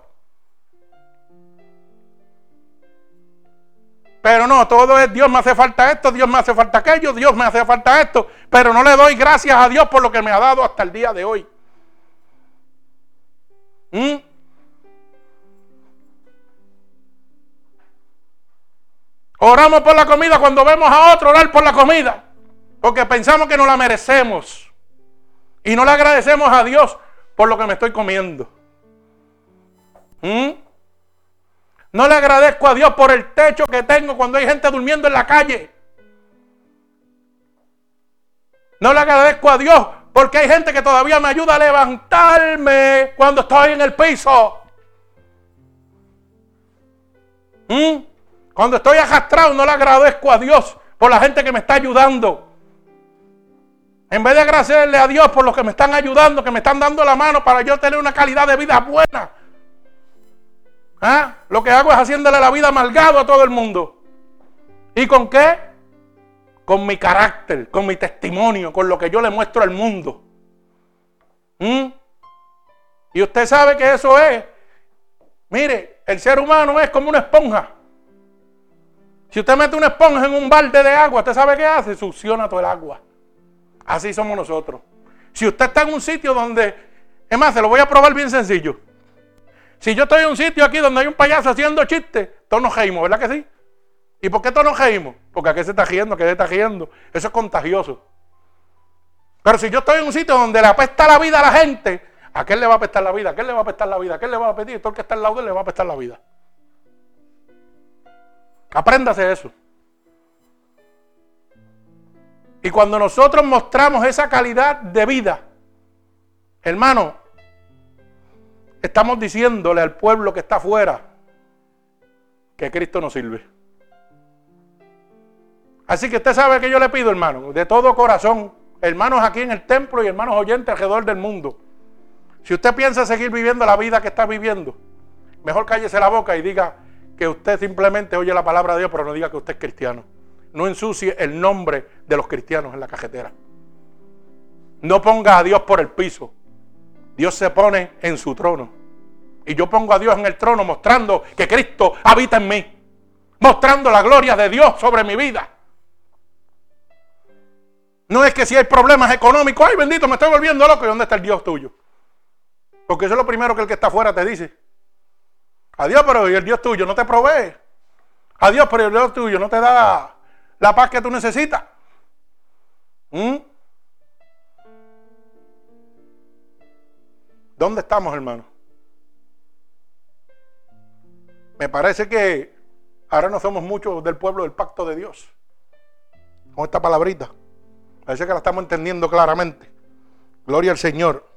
Pero no, todo es Dios me hace falta esto, Dios me hace falta aquello, Dios me hace falta esto. Pero no le doy gracias a Dios por lo que me ha dado hasta el día de hoy. ¿Mm? Oramos por la comida cuando vemos a otro orar por la comida. Porque pensamos que no la merecemos. Y no le agradecemos a Dios por lo que me estoy comiendo. ¿Mm? No le agradezco a Dios por el techo que tengo cuando hay gente durmiendo en la calle. No le agradezco a Dios porque hay gente que todavía me ayuda a levantarme cuando estoy en el piso. ¿Mm? Cuando estoy arrastrado no le agradezco a Dios por la gente que me está ayudando. En vez de agradecerle a Dios por los que me están ayudando, que me están dando la mano para yo tener una calidad de vida buena. ¿Ah? Lo que hago es haciéndole la vida amargado a todo el mundo. ¿Y con qué? Con mi carácter, con mi testimonio, con lo que yo le muestro al mundo. ¿Mm? Y usted sabe que eso es. Mire, el ser humano es como una esponja. Si usted mete una esponja en un balde de agua, ¿usted sabe qué hace? Succiona todo el agua. Así somos nosotros. Si usted está en un sitio donde, es más, se lo voy a probar bien sencillo. Si yo estoy en un sitio aquí donde hay un payaso haciendo chistes, todos nos reímos, ¿verdad que sí? ¿Y por qué todos nos reímos? Porque aquí se está riendo, que se está riendo. Eso es contagioso. Pero si yo estoy en un sitio donde le apesta la vida a la gente, ¿a quién le va a apestar la vida? ¿A quién le va a apestar la vida? ¿A quién le va a pedir? Todo el que está al lado de él le va a apestar la vida. Apréndase eso. Y cuando nosotros mostramos esa calidad de vida, hermano, estamos diciéndole al pueblo que está afuera que Cristo nos sirve. Así que usted sabe que yo le pido, hermano, de todo corazón, hermanos aquí en el templo y hermanos oyentes alrededor del mundo. Si usted piensa seguir viviendo la vida que está viviendo, mejor cállese la boca y diga que usted simplemente oye la palabra de Dios, pero no diga que usted es cristiano. No ensucie el nombre de los cristianos en la cajetera. No ponga a Dios por el piso. Dios se pone en su trono. Y yo pongo a Dios en el trono mostrando que Cristo habita en mí. Mostrando la gloria de Dios sobre mi vida. No es que si hay problemas económicos, ay bendito, me estoy volviendo loco. ¿Y dónde está el Dios tuyo? Porque eso es lo primero que el que está afuera te dice. Adiós, pero el Dios tuyo no te provee. Adiós, pero el Dios tuyo no te da la paz que tú necesitas. ¿Mm? ¿Dónde estamos, hermano? Me parece que ahora no somos muchos del pueblo del pacto de Dios. Con esta palabrita. Parece que la estamos entendiendo claramente. Gloria al Señor.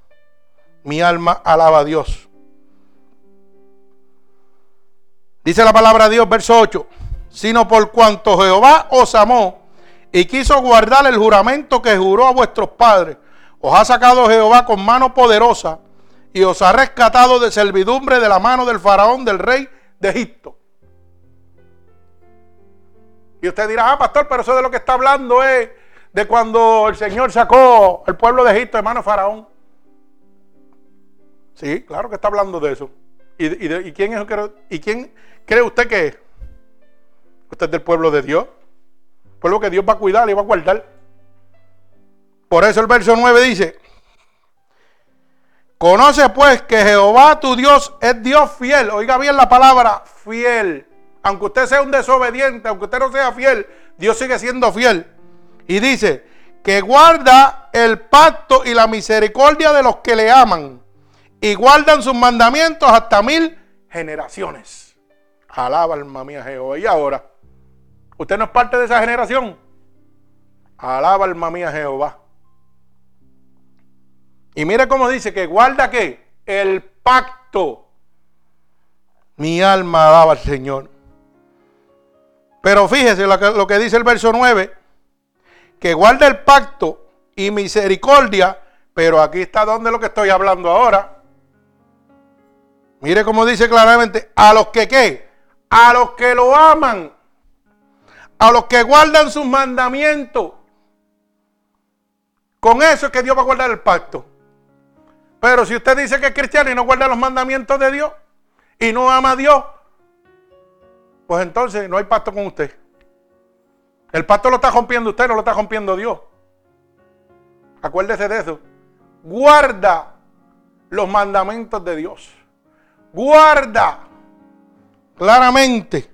Mi alma alaba a Dios. Dice la palabra de Dios, verso 8. Sino por cuanto Jehová os amó y quiso guardar el juramento que juró a vuestros padres. Os ha sacado Jehová con mano poderosa y os ha rescatado de servidumbre de la mano del faraón, del rey de Egipto. Y usted dirá, ah, pastor, pero eso de lo que está hablando es de cuando el Señor sacó al pueblo de Egipto de mano faraón. Sí, claro que está hablando de eso. ¿Y, quién, es, ¿Y quién cree usted que es? Usted es del pueblo de Dios. Pueblo que Dios va a cuidar y va a guardar. Por eso el verso 9 dice, Conoce pues que Jehová tu Dios es Dios fiel. Oiga bien la palabra fiel. Aunque usted sea un desobediente, aunque usted no sea fiel, Dios sigue siendo fiel. Y dice que guarda el pacto y la misericordia de los que le aman y guardan sus mandamientos hasta mil generaciones. Alaba alma mía Jehová. Y ahora, ¿usted no es parte de esa generación? Alaba alma mía Jehová. Y mire cómo dice que guarda qué? El pacto. Mi alma alaba al Señor. Pero fíjese lo que, lo que dice el verso 9, que guarda el pacto y misericordia, pero aquí está donde lo que estoy hablando ahora. Mire cómo dice claramente, a los que qué, a los que lo aman, a los que guardan sus mandamientos. Con eso es que Dios va a guardar el pacto. Pero si usted dice que es cristiano y no guarda los mandamientos de Dios y no ama a Dios, pues entonces no hay pacto con usted. El pacto lo está rompiendo usted, no lo está rompiendo Dios. Acuérdese de eso. Guarda los mandamientos de Dios. Guarda claramente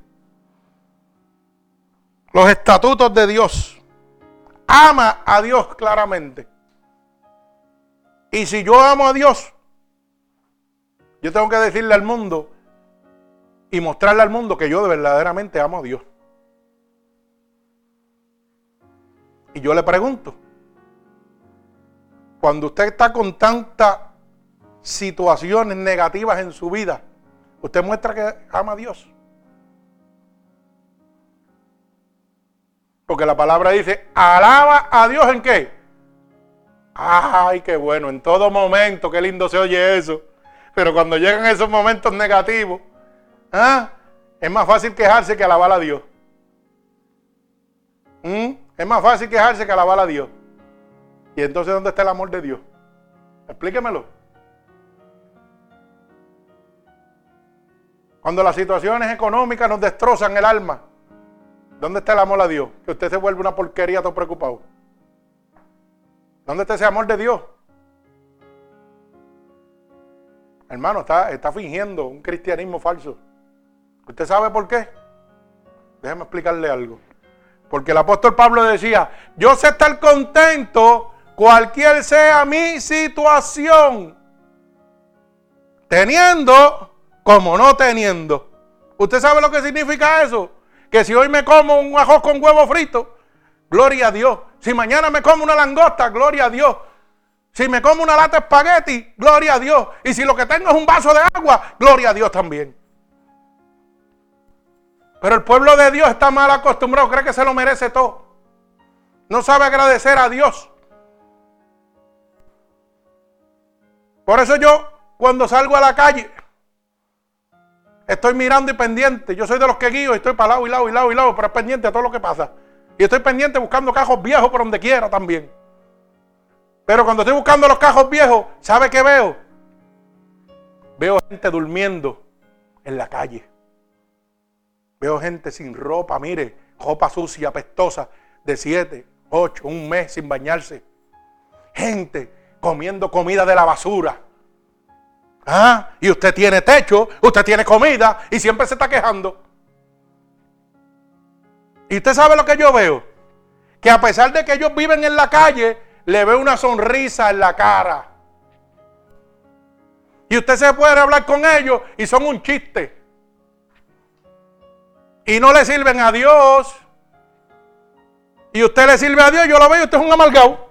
los estatutos de Dios. Ama a Dios claramente. Y si yo amo a Dios, yo tengo que decirle al mundo y mostrarle al mundo que yo verdaderamente amo a Dios. Y yo le pregunto, cuando usted está con tantas situaciones negativas en su vida, ¿usted muestra que ama a Dios? Porque la palabra dice, alaba a Dios en qué? Ay, qué bueno, en todo momento, qué lindo se oye eso. Pero cuando llegan esos momentos negativos, ¿ah? es más fácil quejarse que alabar a Dios. ¿Mm? Es más fácil quejarse que alabar a Dios. ¿Y entonces dónde está el amor de Dios? Explíquemelo. Cuando las situaciones económicas nos destrozan el alma, ¿dónde está el amor a Dios? Que usted se vuelve una porquería todo preocupado. ¿Dónde está ese amor de Dios? Hermano, está, está fingiendo un cristianismo falso. ¿Usted sabe por qué? Déjeme explicarle algo. Porque el apóstol Pablo decía, yo sé estar contento cualquier sea mi situación, teniendo como no teniendo. ¿Usted sabe lo que significa eso? Que si hoy me como un ajo con huevo frito, gloria a Dios. Si mañana me como una langosta, gloria a Dios. Si me como una lata de espagueti, gloria a Dios. Y si lo que tengo es un vaso de agua, gloria a Dios también. Pero el pueblo de Dios está mal acostumbrado, cree que se lo merece todo. No sabe agradecer a Dios. Por eso yo, cuando salgo a la calle, estoy mirando y pendiente. Yo soy de los que guío estoy para lado y lado y lado y lado, pero es pendiente a todo lo que pasa. Y estoy pendiente buscando cajos viejos por donde quiera también. Pero cuando estoy buscando los cajos viejos, ¿sabe qué veo? Veo gente durmiendo en la calle. Veo gente sin ropa, mire, ropa sucia, apestosa, de siete, ocho, un mes sin bañarse. Gente comiendo comida de la basura. ¿Ah? Y usted tiene techo, usted tiene comida y siempre se está quejando. Y usted sabe lo que yo veo. Que a pesar de que ellos viven en la calle, le veo una sonrisa en la cara. Y usted se puede hablar con ellos y son un chiste y no le sirven a Dios, y usted le sirve a Dios, yo lo veo, usted es un amargado.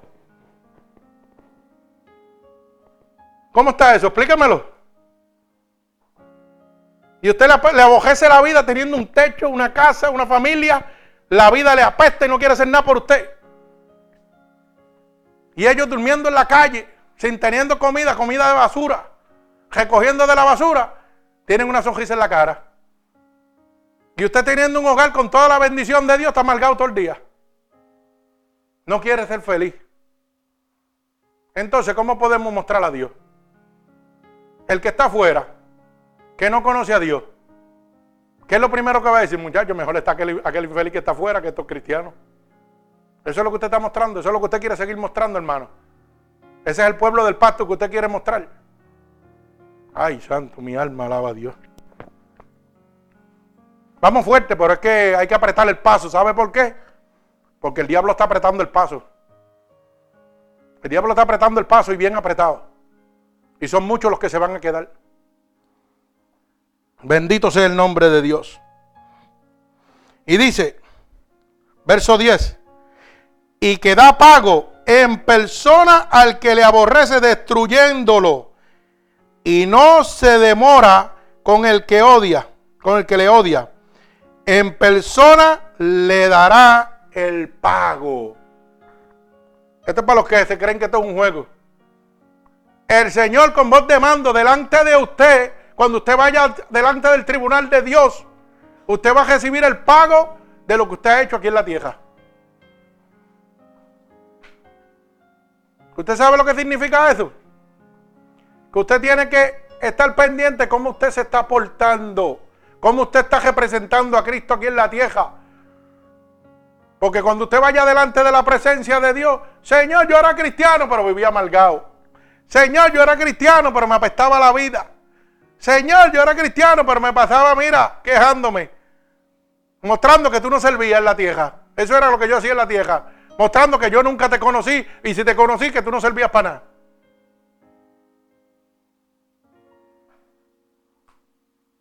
¿Cómo está eso? Explícamelo. Y usted le, le abojece la vida teniendo un techo, una casa, una familia. La vida le apesta y no quiere hacer nada por usted. Y ellos durmiendo en la calle, sin teniendo comida, comida de basura, recogiendo de la basura, tienen una sonrisa en la cara. Y usted teniendo un hogar con toda la bendición de Dios está amargado todo el día. No quiere ser feliz. Entonces, ¿cómo podemos mostrar a Dios? El que está afuera, que no conoce a Dios, ¿qué es lo primero que va a decir, muchachos? Mejor está aquel, aquel infeliz que está afuera que estos cristianos. Eso es lo que usted está mostrando, eso es lo que usted quiere seguir mostrando, hermano. Ese es el pueblo del pacto que usted quiere mostrar. Ay, santo, mi alma alaba a Dios. Vamos fuerte, pero es que hay que apretar el paso. ¿Sabe por qué? Porque el diablo está apretando el paso. El diablo está apretando el paso y bien apretado. Y son muchos los que se van a quedar. Bendito sea el nombre de Dios. Y dice, verso 10, y que da pago en persona al que le aborrece destruyéndolo. Y no se demora con el que odia, con el que le odia en persona le dará el pago. Esto es para los que se creen que esto es un juego. El Señor con voz de mando delante de usted, cuando usted vaya delante del tribunal de Dios, usted va a recibir el pago de lo que usted ha hecho aquí en la tierra. ¿Usted sabe lo que significa eso? Que usted tiene que estar pendiente cómo usted se está portando. ¿Cómo usted está representando a Cristo aquí en la tierra? Porque cuando usted vaya delante de la presencia de Dios, Señor, yo era cristiano, pero vivía amargado. Señor, yo era cristiano, pero me apestaba la vida. Señor, yo era cristiano, pero me pasaba, mira, quejándome. Mostrando que tú no servías en la tierra. Eso era lo que yo hacía en la tierra. Mostrando que yo nunca te conocí y si te conocí que tú no servías para nada.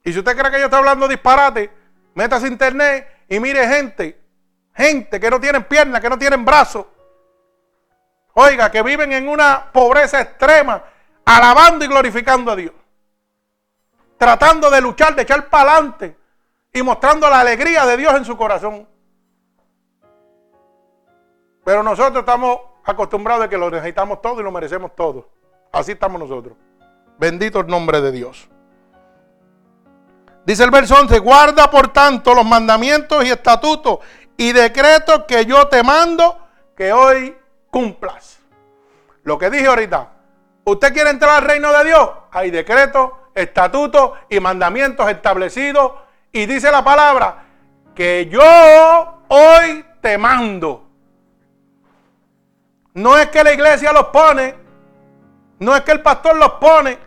Y si usted cree que yo estoy hablando disparate, métase a internet y mire gente, gente que no tienen piernas, que no tienen brazos. Oiga, que viven en una pobreza extrema, alabando y glorificando a Dios. Tratando de luchar, de echar para adelante y mostrando la alegría de Dios en su corazón. Pero nosotros estamos acostumbrados a que lo necesitamos todo y lo merecemos todo. Así estamos nosotros. Bendito el nombre de Dios. Dice el verso 11, guarda por tanto los mandamientos y estatutos y decretos que yo te mando que hoy cumplas. Lo que dije ahorita, ¿usted quiere entrar al reino de Dios? Hay decretos, estatutos y mandamientos establecidos y dice la palabra que yo hoy te mando. No es que la iglesia los pone, no es que el pastor los pone,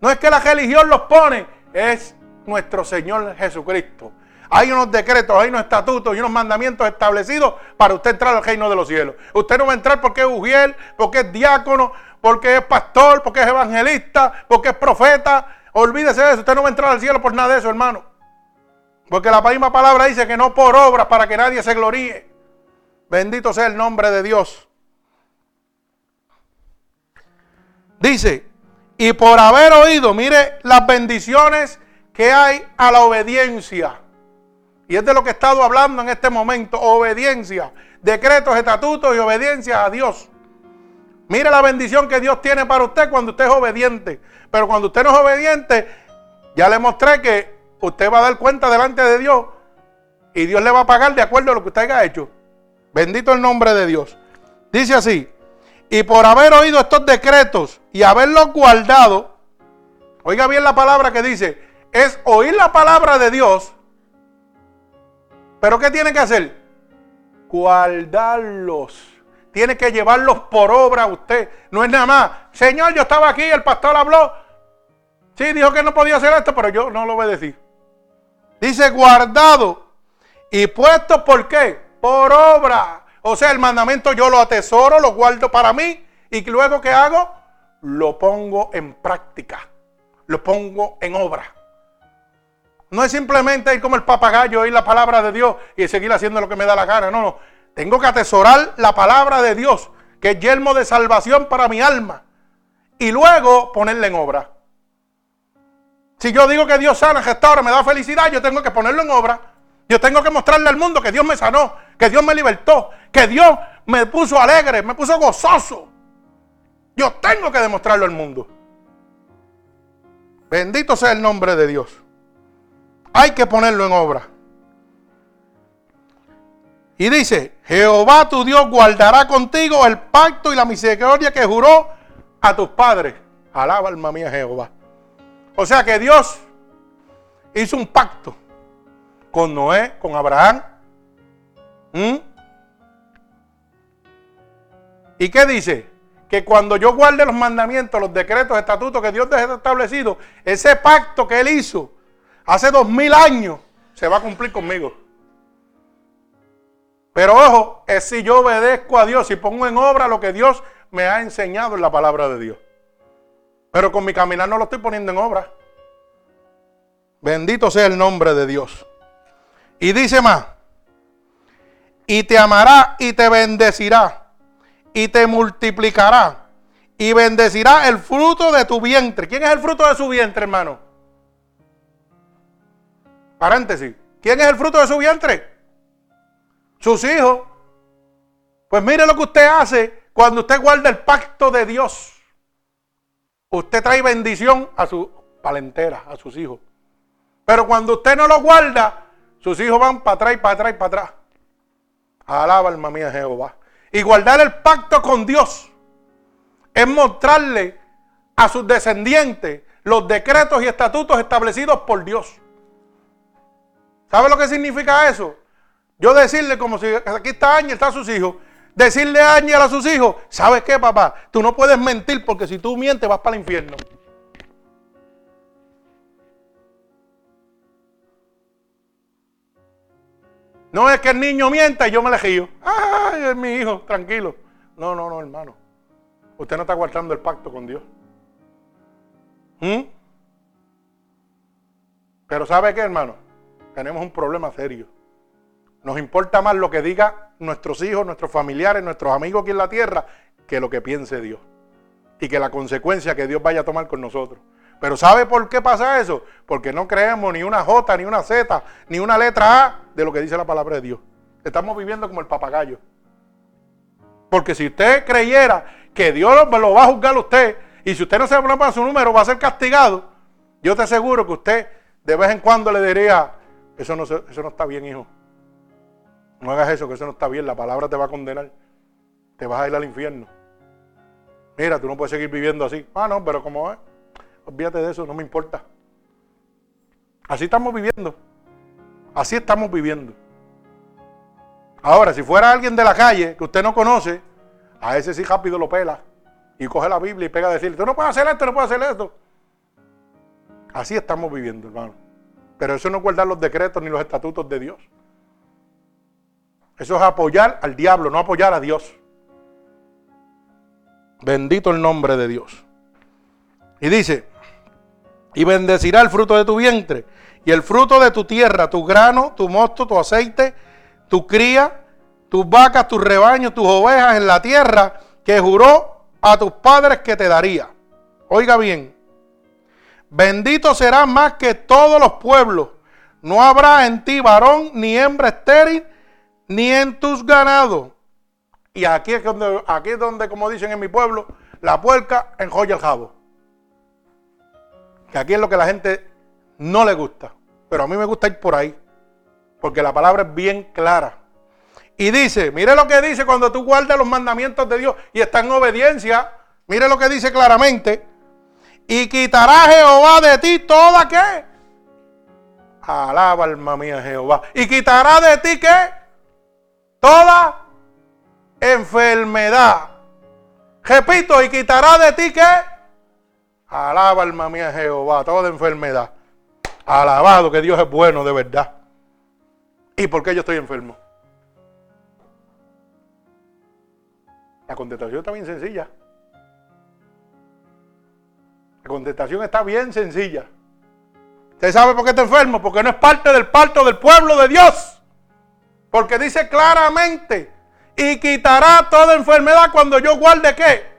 no es que la religión los pone, es nuestro Señor Jesucristo. Hay unos decretos, hay unos estatutos y unos mandamientos establecidos para usted entrar al reino de los cielos. Usted no va a entrar porque es ujiel, porque es diácono, porque es pastor, porque es evangelista, porque es profeta. Olvídese de eso. Usted no va a entrar al cielo por nada de eso, hermano. Porque la misma palabra dice que no por obras para que nadie se gloríe. Bendito sea el nombre de Dios. Dice, y por haber oído, mire las bendiciones que hay a la obediencia. Y es de lo que he estado hablando en este momento, obediencia, decretos, estatutos y obediencia a Dios. Mire la bendición que Dios tiene para usted cuando usted es obediente. Pero cuando usted no es obediente, ya le mostré que usted va a dar cuenta delante de Dios y Dios le va a pagar de acuerdo a lo que usted haya hecho. Bendito el nombre de Dios. Dice así, y por haber oído estos decretos y haberlos guardado, oiga bien la palabra que dice, es oír la palabra de Dios, pero ¿qué tiene que hacer? Guardarlos. Tiene que llevarlos por obra usted. No es nada más, Señor, yo estaba aquí, el pastor habló. Sí, dijo que no podía hacer esto, pero yo no lo decir. Dice guardado y puesto por qué? Por obra. O sea, el mandamiento yo lo atesoro, lo guardo para mí y luego ¿qué hago? Lo pongo en práctica, lo pongo en obra. No es simplemente ir como el papagayo, oír la palabra de Dios y seguir haciendo lo que me da la gana. No, no. Tengo que atesorar la palabra de Dios, que es yermo de salvación para mi alma. Y luego ponerla en obra. Si yo digo que Dios sana, restaura, me da felicidad, yo tengo que ponerlo en obra. Yo tengo que mostrarle al mundo que Dios me sanó, que Dios me libertó, que Dios me puso alegre, me puso gozoso. Yo tengo que demostrarlo al mundo. Bendito sea el nombre de Dios. Hay que ponerlo en obra. Y dice, Jehová tu Dios guardará contigo el pacto y la misericordia que juró a tus padres. Alaba alma mía Jehová. O sea que Dios hizo un pacto con Noé, con Abraham. ¿Mm? ¿Y qué dice? Que cuando yo guarde los mandamientos, los decretos, estatutos que Dios ha establecido, ese pacto que Él hizo hace dos mil años se va a cumplir conmigo. Pero ojo, es si yo obedezco a Dios y pongo en obra lo que Dios me ha enseñado en la palabra de Dios. Pero con mi caminar no lo estoy poniendo en obra. Bendito sea el nombre de Dios. Y dice más, y te amará y te bendecirá y te multiplicará y bendecirá el fruto de tu vientre. ¿Quién es el fruto de su vientre, hermano? Paréntesis. ¿Quién es el fruto de su vientre? Sus hijos. Pues mire lo que usted hace cuando usted guarda el pacto de Dios. Usted trae bendición a su palentera, a sus hijos. Pero cuando usted no lo guarda, sus hijos van para atrás, para atrás, para atrás. Alaba alma mía Jehová. Y guardar el pacto con Dios es mostrarle a sus descendientes los decretos y estatutos establecidos por Dios. ¿Sabe lo que significa eso? Yo decirle como si aquí está Ángel, está sus hijos. Decirle a Ángel a sus hijos, ¿sabes qué, papá? Tú no puedes mentir porque si tú mientes vas para el infierno. No es que el niño mienta y yo me le río. Ay, es mi hijo, tranquilo. No, no, no, hermano. Usted no está guardando el pacto con Dios. ¿Mm? Pero ¿sabe qué, hermano? Tenemos un problema serio. Nos importa más lo que diga nuestros hijos, nuestros familiares, nuestros amigos aquí en la tierra, que lo que piense Dios. Y que la consecuencia que Dios vaya a tomar con nosotros. Pero ¿sabe por qué pasa eso? Porque no creemos ni una J, ni una Z, ni una letra A de lo que dice la palabra de Dios. Estamos viviendo como el papagayo. Porque si usted creyera que Dios lo va a juzgar a usted, y si usted no se va para su número, va a ser castigado, yo te aseguro que usted de vez en cuando le diría, eso no, eso no está bien, hijo. No hagas eso, que eso no está bien. La palabra te va a condenar. Te vas a ir al infierno. Mira, tú no puedes seguir viviendo así. Ah, no, pero como es. Olvídate de eso, no me importa. Así estamos viviendo. Así estamos viviendo. Ahora, si fuera alguien de la calle que usted no conoce, a ese sí rápido lo pela. Y coge la Biblia y pega a decirle, tú no puedes hacer esto, no puedes hacer esto. Así estamos viviendo, hermano. Pero eso no es guardar los decretos ni los estatutos de Dios. Eso es apoyar al diablo, no apoyar a Dios. Bendito el nombre de Dios. Y dice, y bendecirá el fruto de tu vientre y el fruto de tu tierra, tu grano, tu mosto, tu aceite, tu cría, tus vacas, tus rebaños, tus ovejas en la tierra que juró a tus padres que te daría. Oiga bien, bendito serás más que todos los pueblos. No habrá en ti varón ni hembra estéril, ni en tus ganados. Y aquí es donde, aquí es donde como dicen en mi pueblo, la puerca enjoya el jabo. Que aquí es lo que la gente no le gusta. Pero a mí me gusta ir por ahí. Porque la palabra es bien clara. Y dice, mire lo que dice cuando tú guardas los mandamientos de Dios y estás en obediencia. Mire lo que dice claramente. Y quitará Jehová de ti toda qué. Alaba alma mía Jehová. Y quitará de ti qué. Toda enfermedad. Repito, y quitará de ti qué. Alaba alma mía Jehová. Toda enfermedad. Alabado que Dios es bueno de verdad. ¿Y por qué yo estoy enfermo? La contestación está bien sencilla. La contestación está bien sencilla. ¿Usted sabe por qué está enfermo? Porque no es parte del parto del pueblo de Dios. Porque dice claramente, y quitará toda enfermedad cuando yo guarde qué?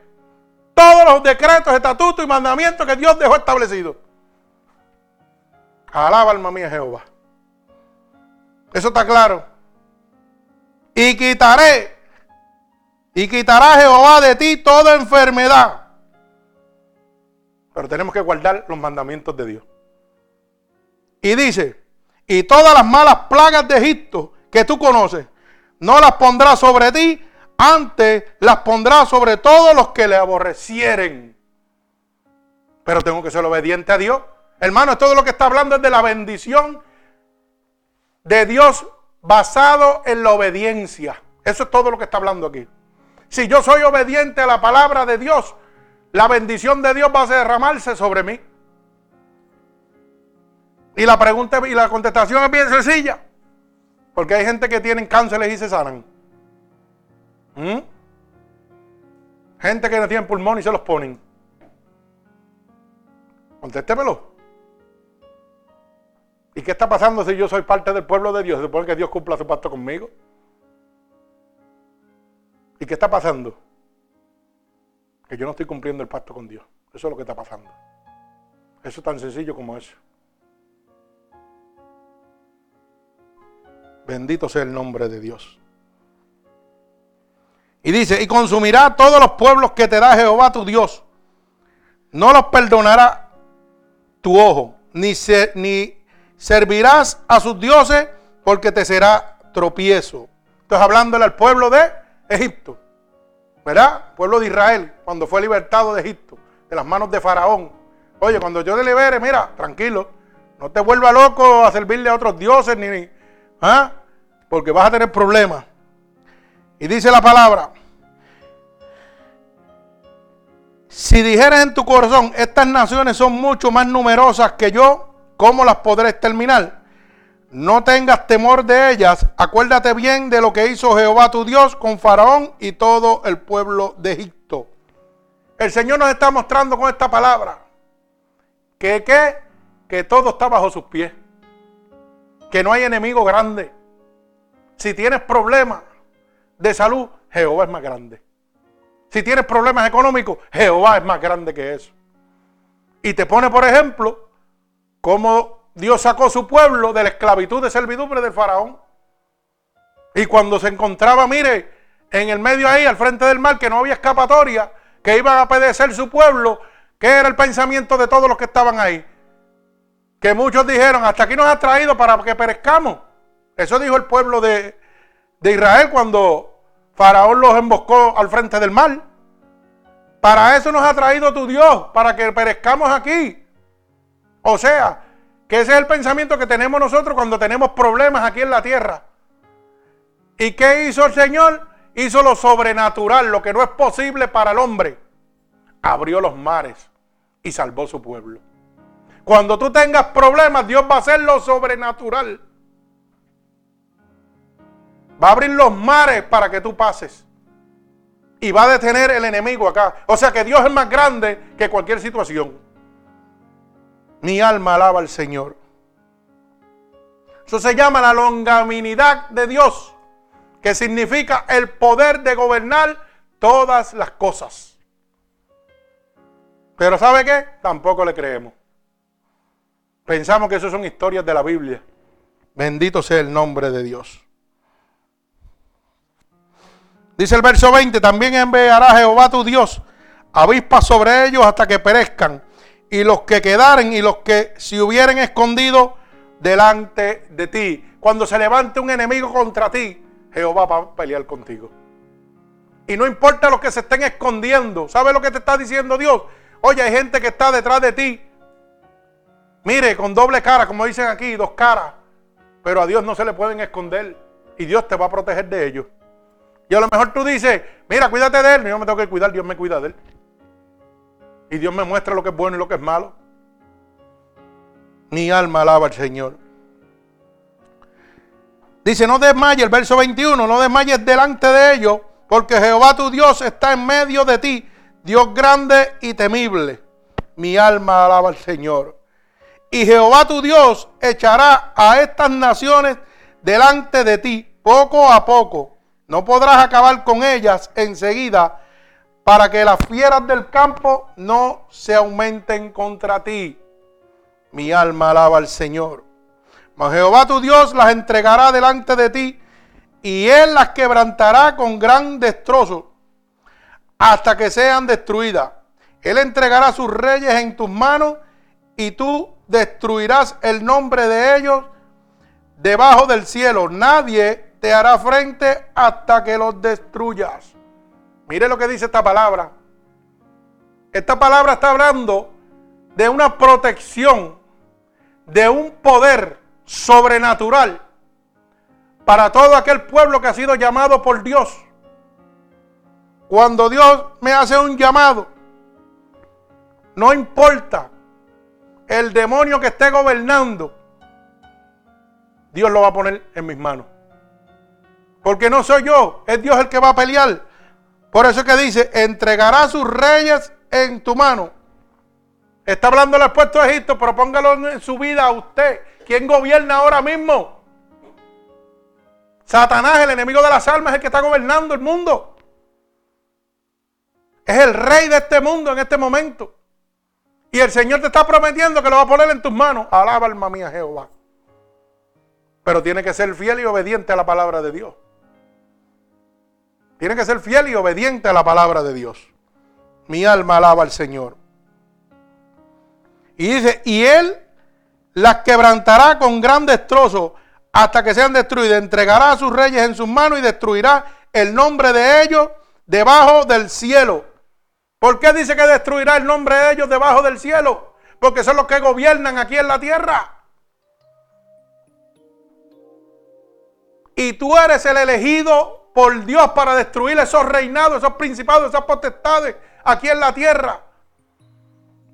Todos los decretos, estatutos y mandamientos que Dios dejó establecidos. Alaba alma mía Jehová. Eso está claro. Y quitaré y quitará Jehová de ti toda enfermedad. Pero tenemos que guardar los mandamientos de Dios. Y dice, y todas las malas plagas de Egipto que tú conoces, no las pondrá sobre ti, antes las pondrá sobre todos los que le aborrecieren. Pero tengo que ser obediente a Dios. Hermano, todo lo que está hablando es de la bendición de Dios basado en la obediencia. Eso es todo lo que está hablando aquí. Si yo soy obediente a la palabra de Dios, la bendición de Dios va a derramarse sobre mí. Y la pregunta y la contestación es bien sencilla. Porque hay gente que tienen cánceres y se sanan. ¿Mm? Gente que no tiene pulmón y se los ponen. Contéstemelo. ¿Y qué está pasando si yo soy parte del pueblo de Dios? Se supone que Dios cumpla su pacto conmigo. ¿Y qué está pasando? Que yo no estoy cumpliendo el pacto con Dios. Eso es lo que está pasando. Eso es tan sencillo como eso. Bendito sea el nombre de Dios. Y dice, y consumirá todos los pueblos que te da Jehová tu Dios. No los perdonará tu ojo, ni, ni servirás a sus dioses porque te será tropiezo. Estás hablándole al pueblo de Egipto. ¿Verdad? Pueblo de Israel, cuando fue libertado de Egipto, de las manos de Faraón. Oye, cuando yo te libere, mira, tranquilo, no te vuelva loco a servirle a otros dioses, ni, ¿ah? porque vas a tener problemas. Y dice la palabra, si dijeras en tu corazón, estas naciones son mucho más numerosas que yo, ¿cómo las podré exterminar? No tengas temor de ellas. Acuérdate bien de lo que hizo Jehová tu Dios con Faraón y todo el pueblo de Egipto. El Señor nos está mostrando con esta palabra que, que, que todo está bajo sus pies. Que no hay enemigo grande. Si tienes problemas de salud, Jehová es más grande. Si tienes problemas económicos, Jehová es más grande que eso. Y te pone, por ejemplo, como Dios sacó su pueblo de la esclavitud de servidumbre del faraón. Y cuando se encontraba, mire, en el medio ahí, al frente del mar, que no había escapatoria, que iban a pedecer su pueblo, ¿qué era el pensamiento de todos los que estaban ahí? Que muchos dijeron, hasta aquí nos ha traído para que perezcamos. Eso dijo el pueblo de, de Israel cuando Faraón los emboscó al frente del mar. Para eso nos ha traído tu Dios, para que perezcamos aquí. O sea, que ese es el pensamiento que tenemos nosotros cuando tenemos problemas aquí en la tierra. ¿Y qué hizo el Señor? Hizo lo sobrenatural, lo que no es posible para el hombre. Abrió los mares y salvó su pueblo. Cuando tú tengas problemas, Dios va a hacer lo sobrenatural. Va a abrir los mares para que tú pases. Y va a detener el enemigo acá. O sea que Dios es más grande que cualquier situación. Mi alma alaba al Señor. Eso se llama la longaminidad de Dios, que significa el poder de gobernar todas las cosas. Pero ¿sabe qué? Tampoco le creemos. Pensamos que eso son historias de la Biblia. Bendito sea el nombre de Dios. Dice el verso 20, también enviará Jehová tu Dios avispas sobre ellos hasta que perezcan, y los que quedaren y los que se hubieren escondido delante de ti. Cuando se levante un enemigo contra ti, Jehová va a pelear contigo. Y no importa los que se estén escondiendo. ¿Sabe lo que te está diciendo Dios? Oye, hay gente que está detrás de ti. Mire, con doble cara, como dicen aquí, dos caras. Pero a Dios no se le pueden esconder. Y Dios te va a proteger de ellos. Y a lo mejor tú dices, mira, cuídate de él. Yo me tengo que cuidar, Dios me cuida de él. Y Dios me muestra lo que es bueno y lo que es malo. Mi alma alaba al Señor. Dice, no desmayes, el verso 21, no desmayes delante de ellos, porque Jehová tu Dios está en medio de ti, Dios grande y temible. Mi alma alaba al Señor. Y Jehová tu Dios echará a estas naciones delante de ti, poco a poco. No podrás acabar con ellas enseguida, para que las fieras del campo no se aumenten contra ti. Mi alma alaba al Señor. Mas Jehová tu Dios las entregará delante de ti y él las quebrantará con gran destrozo hasta que sean destruidas. Él entregará sus reyes en tus manos y tú destruirás el nombre de ellos debajo del cielo. Nadie te hará frente hasta que los destruyas. Mire lo que dice esta palabra. Esta palabra está hablando de una protección, de un poder sobrenatural para todo aquel pueblo que ha sido llamado por Dios. Cuando Dios me hace un llamado, no importa el demonio que esté gobernando, Dios lo va a poner en mis manos. Porque no soy yo, es Dios el que va a pelear. Por eso es que dice, entregará sus reyes en tu mano. Está hablando del puesto de Egipto, pero póngalo en su vida a usted. ¿Quién gobierna ahora mismo? Satanás, el enemigo de las almas, es el que está gobernando el mundo. Es el rey de este mundo en este momento. Y el Señor te está prometiendo que lo va a poner en tus manos. Alaba alma mía Jehová. Pero tiene que ser fiel y obediente a la palabra de Dios. Tiene que ser fiel y obediente a la palabra de Dios. Mi alma alaba al Señor. Y dice, y Él las quebrantará con gran destrozo hasta que sean destruidas. Entregará a sus reyes en sus manos y destruirá el nombre de ellos debajo del cielo. ¿Por qué dice que destruirá el nombre de ellos debajo del cielo? Porque son los que gobiernan aquí en la tierra. Y tú eres el elegido por Dios para destruir esos reinados, esos principados, esas potestades aquí en la tierra.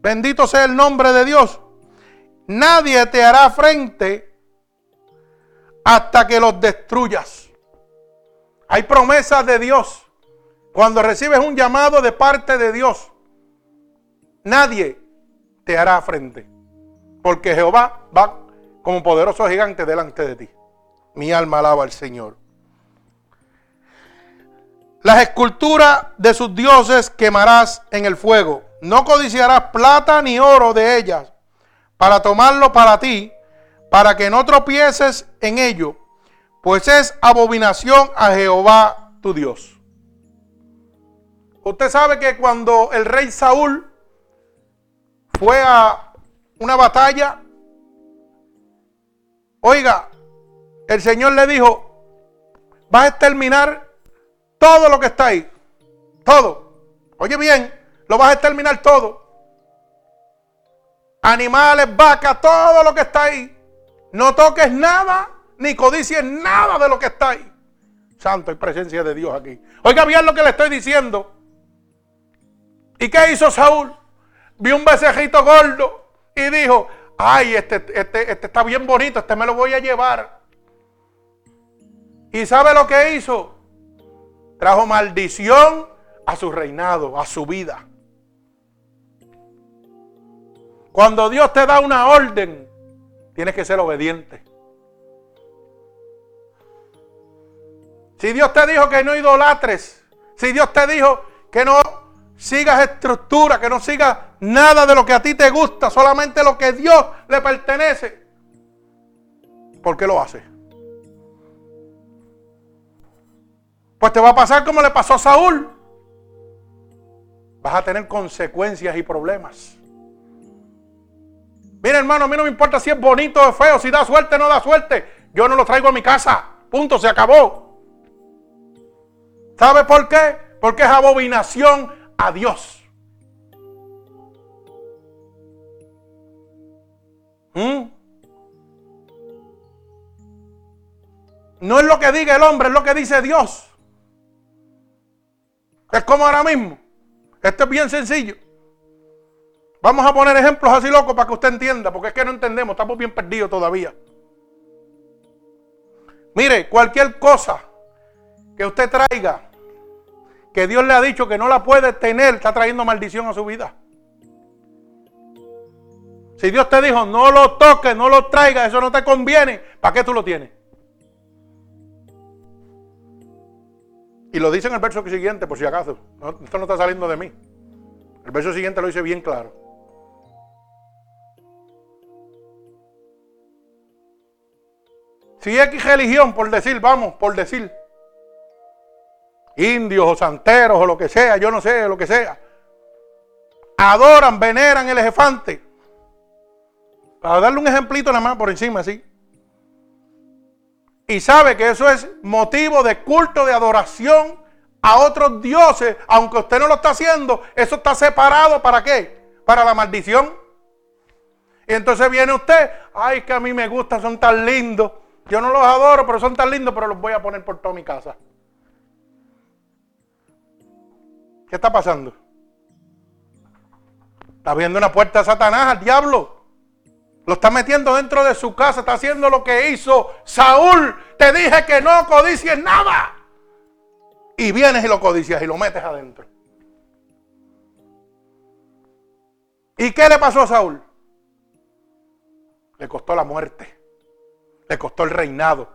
Bendito sea el nombre de Dios. Nadie te hará frente hasta que los destruyas. Hay promesas de Dios. Cuando recibes un llamado de parte de Dios, nadie te hará frente. Porque Jehová va como poderoso gigante delante de ti. Mi alma alaba al Señor. Las esculturas de sus dioses quemarás en el fuego. No codiciarás plata ni oro de ellas para tomarlo para ti, para que no tropieces en ello, pues es abominación a Jehová tu Dios. Usted sabe que cuando el rey Saúl fue a una batalla, oiga, el Señor le dijo, vas a exterminar todo lo que está ahí. Todo. Oye bien, lo vas a exterminar todo. Animales, vacas, todo lo que está ahí. No toques nada, ni codicies nada de lo que está ahí. Santo, hay presencia de Dios aquí. Oiga bien lo que le estoy diciendo. ¿Y qué hizo Saúl? Vio un becejito gordo y dijo, ay, este, este, este está bien bonito, este me lo voy a llevar. ¿Y sabe lo que hizo? Trajo maldición a su reinado, a su vida. Cuando Dios te da una orden, tienes que ser obediente. Si Dios te dijo que no idolatres, si Dios te dijo que no sigas estructura, que no sigas nada de lo que a ti te gusta, solamente lo que Dios le pertenece, ¿por qué lo hace? Pues te va a pasar como le pasó a Saúl. Vas a tener consecuencias y problemas. Mira, hermano, a mí no me importa si es bonito o feo, si da suerte o no da suerte. Yo no lo traigo a mi casa. Punto, se acabó. ¿Sabe por qué? Porque es abominación a Dios. ¿Mm? No es lo que diga el hombre, es lo que dice Dios. Es como ahora mismo. Esto es bien sencillo. Vamos a poner ejemplos así locos para que usted entienda, porque es que no entendemos, estamos bien perdidos todavía. Mire, cualquier cosa que usted traiga, que Dios le ha dicho que no la puede tener, está trayendo maldición a su vida. Si Dios te dijo, no lo toques, no lo traiga, eso no te conviene, ¿para qué tú lo tienes? Y lo dice en el verso siguiente, por si acaso. esto no está saliendo de mí. El verso siguiente lo dice bien claro. Si X religión, por decir, vamos, por decir, indios o santeros o lo que sea, yo no sé, lo que sea, adoran, veneran el elefante. Para darle un ejemplito nada más por encima, así. Y sabe que eso es motivo de culto, de adoración a otros dioses, aunque usted no lo está haciendo, eso está separado para qué? Para la maldición. Y entonces viene usted, ay, que a mí me gustan, son tan lindos. Yo no los adoro, pero son tan lindos, pero los voy a poner por toda mi casa. ¿Qué está pasando? Está abriendo una puerta a Satanás, al diablo. Lo está metiendo dentro de su casa, está haciendo lo que hizo Saúl. Te dije que no codicies nada. Y vienes y lo codicias y lo metes adentro. ¿Y qué le pasó a Saúl? Le costó la muerte le costó el reinado,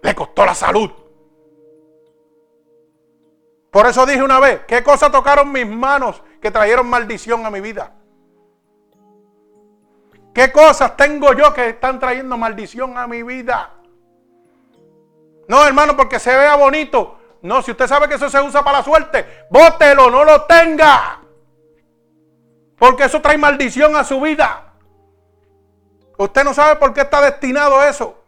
le costó la salud. Por eso dije una vez, ¿qué cosa tocaron mis manos que trajeron maldición a mi vida? ¿Qué cosas tengo yo que están trayendo maldición a mi vida? No, hermano, porque se vea bonito. No, si usted sabe que eso se usa para la suerte, bótelo, no lo tenga. Porque eso trae maldición a su vida. Usted no sabe por qué está destinado eso.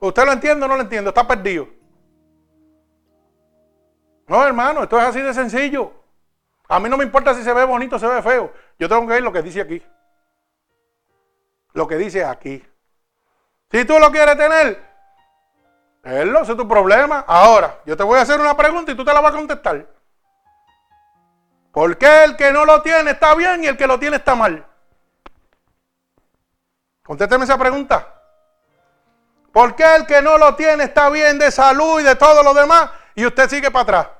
¿Usted lo entiende o no lo entiende? Está perdido. No, hermano, esto es así de sencillo. A mí no me importa si se ve bonito o se ve feo. Yo tengo que ver lo que dice aquí. Lo que dice aquí. Si tú lo quieres tener, él ese es tu problema. Ahora, yo te voy a hacer una pregunta y tú te la vas a contestar. ¿Por qué el que no lo tiene está bien y el que lo tiene está mal? Contésteme esa pregunta. ¿Por qué el que no lo tiene está bien de salud y de todo lo demás y usted sigue para atrás?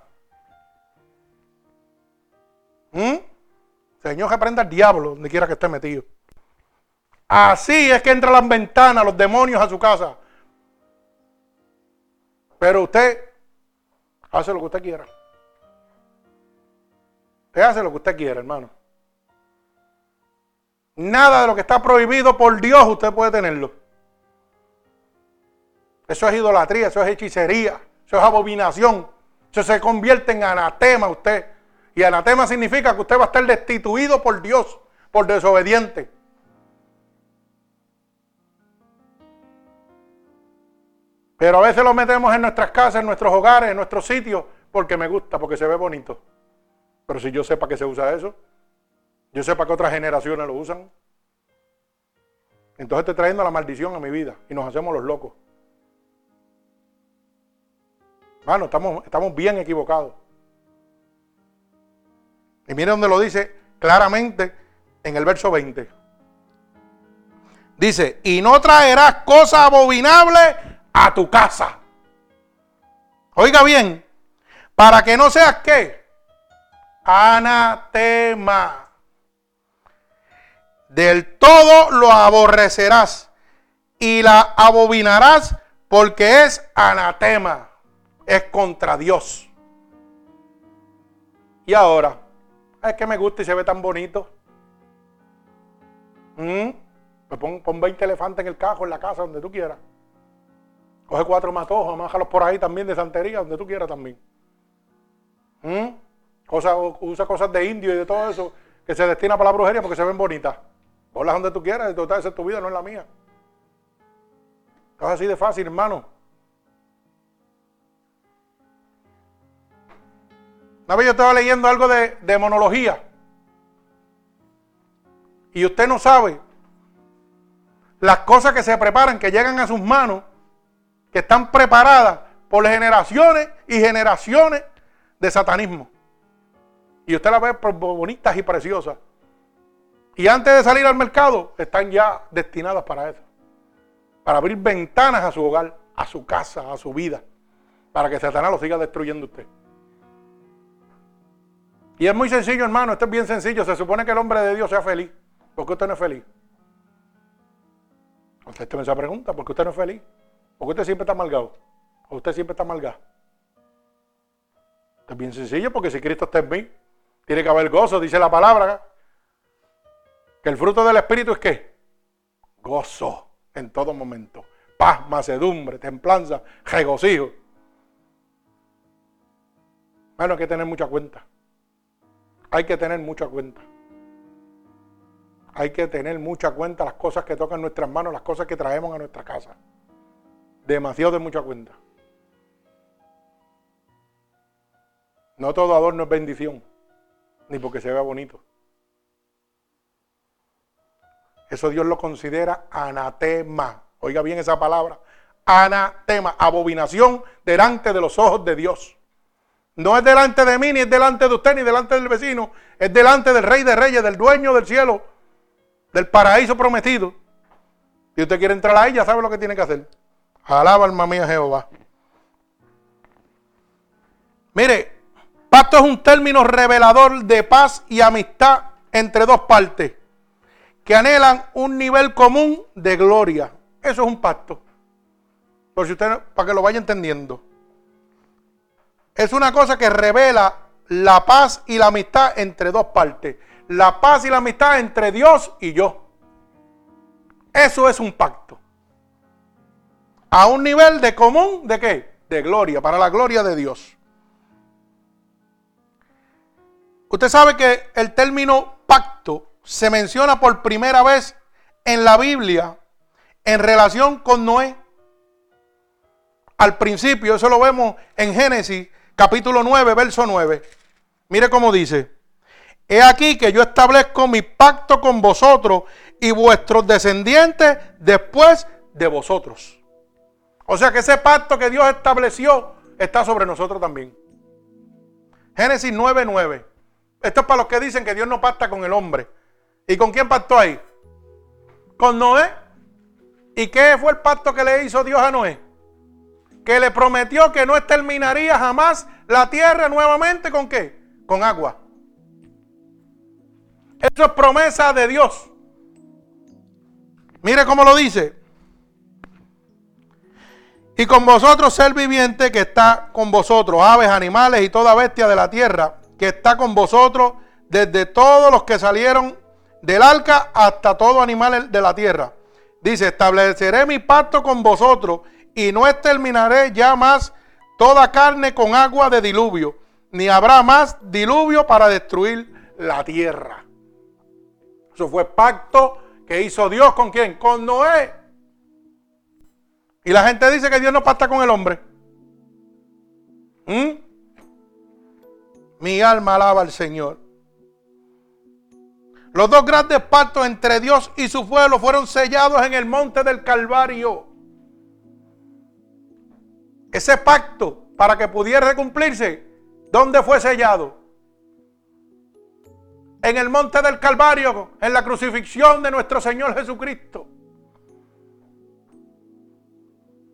¿Mm? Señor, que prenda el diablo donde quiera que esté metido. Así es que entran las ventanas los demonios a su casa. Pero usted hace lo que usted quiera. Usted hace lo que usted quiera, hermano. Nada de lo que está prohibido por Dios usted puede tenerlo. Eso es idolatría, eso es hechicería, eso es abominación. Eso se convierte en anatema usted. Y anatema significa que usted va a estar destituido por Dios, por desobediente. Pero a veces lo metemos en nuestras casas, en nuestros hogares, en nuestros sitios, porque me gusta, porque se ve bonito. Pero si yo sé para qué se usa eso, yo sé para qué otras generaciones lo usan. Entonces estoy trayendo la maldición a mi vida y nos hacemos los locos. Hermano, estamos, estamos bien equivocados. Y mire donde lo dice claramente en el verso 20. Dice, y no traerás cosas abominables a tu casa. Oiga bien, para que no seas qué? Anatema. Del todo lo aborrecerás y la abominarás porque es anatema, es contra Dios. Y ahora, es que me gusta y se ve tan bonito. ¿Mm? Pues pon, pon 20 elefantes en el cajo, en la casa, donde tú quieras. Coge cuatro matojos, amájalos por ahí también de santería, donde tú quieras también. ¿Mm? usa cosas de indio y de todo eso que se destina para la brujería porque se ven bonitas. Ponlas donde tú quieras, total, esa es tu vida, no es la mía. Es así de fácil, hermano. Una vez yo estaba leyendo algo de, de monología. Y usted no sabe las cosas que se preparan, que llegan a sus manos, que están preparadas por generaciones y generaciones de satanismo. Y usted las ve bonitas y preciosas. Y antes de salir al mercado, están ya destinadas para eso para abrir ventanas a su hogar, a su casa, a su vida, para que Satanás lo siga destruyendo usted. Y es muy sencillo, hermano, esto es bien sencillo. Se supone que el hombre de Dios sea feliz. ¿Por qué usted no es feliz? me esa pregunta, ¿por qué usted no es feliz? ¿Por qué usted siempre está amargado? ¿O usted siempre está amargado? Esto es bien sencillo, porque si Cristo está en mí, tiene que haber gozo, dice la palabra. Que el fruto del Espíritu es qué? Gozo en todo momento. Paz, macedumbre, templanza, regocijo. Bueno, hay que tener mucha cuenta. Hay que tener mucha cuenta. Hay que tener mucha cuenta las cosas que tocan nuestras manos, las cosas que traemos a nuestra casa. Demasiado de mucha cuenta. No todo adorno es bendición, ni porque se vea bonito. Eso Dios lo considera anatema. Oiga bien esa palabra. Anatema, abominación delante de los ojos de Dios. No es delante de mí, ni es delante de usted, ni delante del vecino. Es delante del rey de reyes, del dueño del cielo, del paraíso prometido. Si usted quiere entrar ahí, ya sabe lo que tiene que hacer. Alaba alma mía Jehová. Mire, pacto es un término revelador de paz y amistad entre dos partes que anhelan un nivel común de gloria. Eso es un pacto. Por si usted, para que lo vaya entendiendo. Es una cosa que revela la paz y la amistad entre dos partes. La paz y la amistad entre Dios y yo. Eso es un pacto. A un nivel de común, ¿de qué? De gloria, para la gloria de Dios. Usted sabe que el término pacto se menciona por primera vez en la Biblia en relación con Noé. Al principio, eso lo vemos en Génesis capítulo 9, verso 9. Mire cómo dice, he aquí que yo establezco mi pacto con vosotros y vuestros descendientes después de vosotros. O sea que ese pacto que Dios estableció está sobre nosotros también. Génesis 9, 9. Esto es para los que dicen que Dios no pacta con el hombre. ¿Y con quién pactó ahí? Con Noé. ¿Y qué fue el pacto que le hizo Dios a Noé? Que le prometió que no exterminaría jamás la tierra nuevamente con qué? Con agua. Eso es promesa de Dios. Mire cómo lo dice. Y con vosotros ser viviente que está con vosotros, aves, animales y toda bestia de la tierra, que está con vosotros desde todos los que salieron del arca hasta todo animal de la tierra. Dice, estableceré mi pacto con vosotros y no exterminaré ya más toda carne con agua de diluvio, ni habrá más diluvio para destruir la tierra. Eso fue pacto que hizo Dios con quién? Con Noé. Y la gente dice que Dios no pacta con el hombre. ¿Mm? Mi alma alaba al Señor. Los dos grandes pactos entre Dios y su pueblo fueron sellados en el monte del Calvario. Ese pacto, para que pudiera cumplirse, ¿dónde fue sellado? En el monte del Calvario, en la crucifixión de nuestro Señor Jesucristo.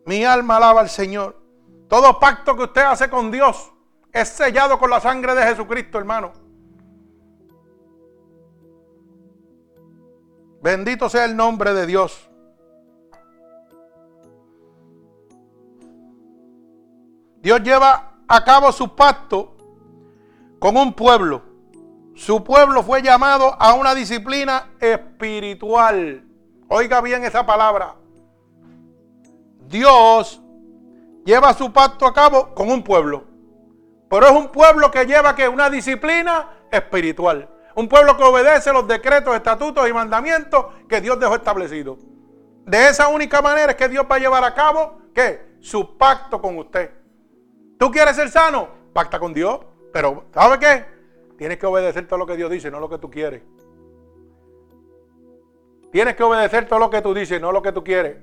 Mi alma alaba al Señor. Todo pacto que usted hace con Dios es sellado con la sangre de Jesucristo, hermano. Bendito sea el nombre de Dios. Dios lleva a cabo su pacto con un pueblo. Su pueblo fue llamado a una disciplina espiritual. Oiga bien esa palabra. Dios lleva su pacto a cabo con un pueblo. Pero es un pueblo que lleva que una disciplina espiritual. Un pueblo que obedece los decretos, estatutos y mandamientos que Dios dejó establecidos. De esa única manera es que Dios va a llevar a cabo su pacto con usted. ¿Tú quieres ser sano? Pacta con Dios. Pero ¿sabe qué? Tienes que obedecer todo lo que Dios dice, no lo que tú quieres. Tienes que obedecer todo lo que tú dices, no lo que tú quieres.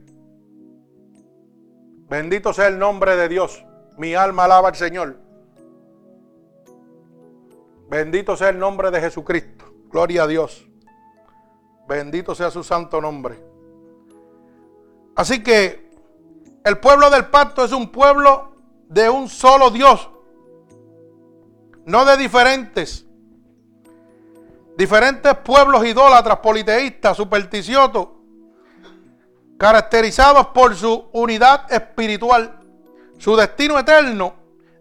Bendito sea el nombre de Dios. Mi alma alaba al Señor. Bendito sea el nombre de Jesucristo. Gloria a Dios. Bendito sea su santo nombre. Así que el pueblo del pacto es un pueblo de un solo Dios. No de diferentes. Diferentes pueblos idólatras, politeístas, supersticiosos, caracterizados por su unidad espiritual, su destino eterno,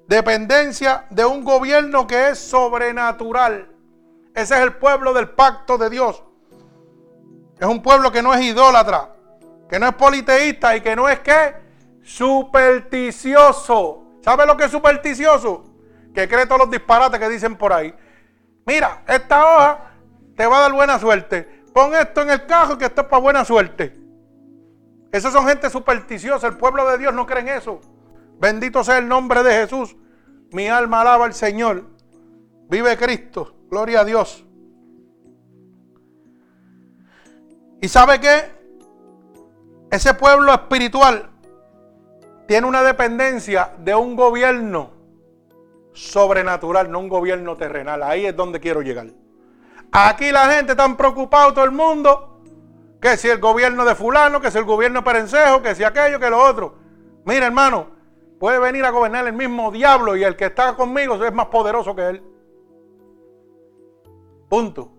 dependencia de un gobierno que es sobrenatural. Ese es el pueblo del pacto de Dios. Es un pueblo que no es idólatra, que no es politeísta y que no es que supersticioso. ¿Sabe lo que es supersticioso? Que cree todos los disparates que dicen por ahí. Mira, esta hoja te va a dar buena suerte. Pon esto en el cajo que esto es para buena suerte. Esas son gente supersticiosa. El pueblo de Dios no cree en eso. Bendito sea el nombre de Jesús. Mi alma alaba al Señor. Vive Cristo. Gloria a Dios. ¿Y sabe qué? Ese pueblo espiritual tiene una dependencia de un gobierno sobrenatural, no un gobierno terrenal. Ahí es donde quiero llegar. Aquí la gente está preocupada, todo el mundo, que si el gobierno de fulano, que si el gobierno perencejo, que si aquello, que lo otro. Mira, hermano, puede venir a gobernar el mismo diablo y el que está conmigo es más poderoso que él. Punto.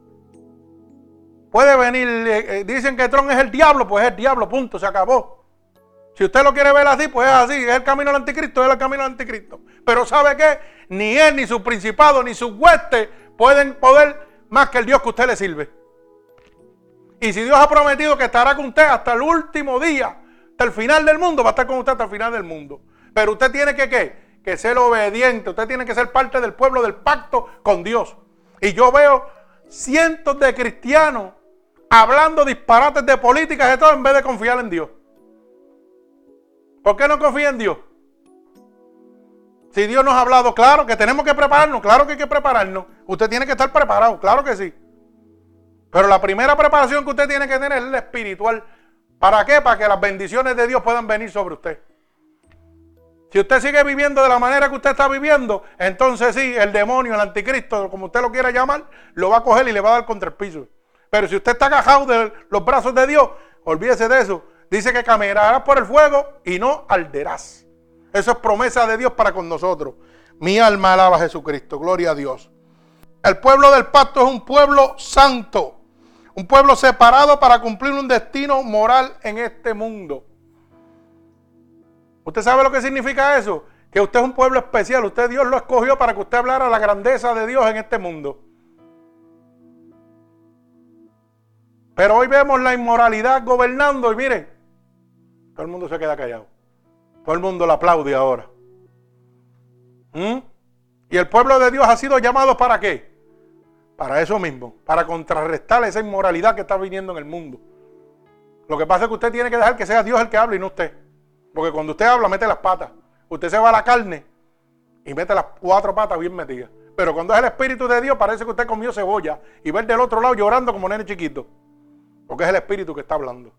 Puede venir, eh, eh, dicen que Tron es el diablo, pues es el diablo, punto, se acabó. Si usted lo quiere ver así, pues es así, es el camino del anticristo, es el camino del anticristo. Pero ¿sabe qué? Ni él, ni su principado, ni sus huestes pueden poder más que el Dios que usted le sirve. Y si Dios ha prometido que estará con usted hasta el último día, hasta el final del mundo, va a estar con usted hasta el final del mundo. Pero usted tiene que ¿qué? Que ser obediente, usted tiene que ser parte del pueblo del pacto con Dios. Y yo veo cientos de cristianos hablando disparates de políticas y todo en vez de confiar en Dios. ¿Por qué no confía en Dios? Si Dios nos ha hablado, claro que tenemos que prepararnos, claro que hay que prepararnos. Usted tiene que estar preparado, claro que sí. Pero la primera preparación que usted tiene que tener es la espiritual. ¿Para qué? Para que las bendiciones de Dios puedan venir sobre usted. Si usted sigue viviendo de la manera que usted está viviendo, entonces sí, el demonio, el anticristo, como usted lo quiera llamar, lo va a coger y le va a dar contra el piso. Pero si usted está agajado de los brazos de Dios, olvídese de eso. Dice que caminarás por el fuego y no arderás. Eso es promesa de Dios para con nosotros. Mi alma alaba a Jesucristo. Gloria a Dios. El pueblo del pacto es un pueblo santo. Un pueblo separado para cumplir un destino moral en este mundo. ¿Usted sabe lo que significa eso? Que usted es un pueblo especial. Usted Dios lo escogió para que usted hablara la grandeza de Dios en este mundo. Pero hoy vemos la inmoralidad gobernando y miren, todo el mundo se queda callado. Todo el mundo lo aplaude ahora. ¿Mm? Y el pueblo de Dios ha sido llamado para qué? Para eso mismo, para contrarrestar esa inmoralidad que está viniendo en el mundo. Lo que pasa es que usted tiene que dejar que sea Dios el que hable y no usted. Porque cuando usted habla, mete las patas. Usted se va a la carne y mete las cuatro patas bien metidas. Pero cuando es el Espíritu de Dios, parece que usted comió cebolla y ver del otro lado llorando como nene chiquito. Porque es el Espíritu que está hablando.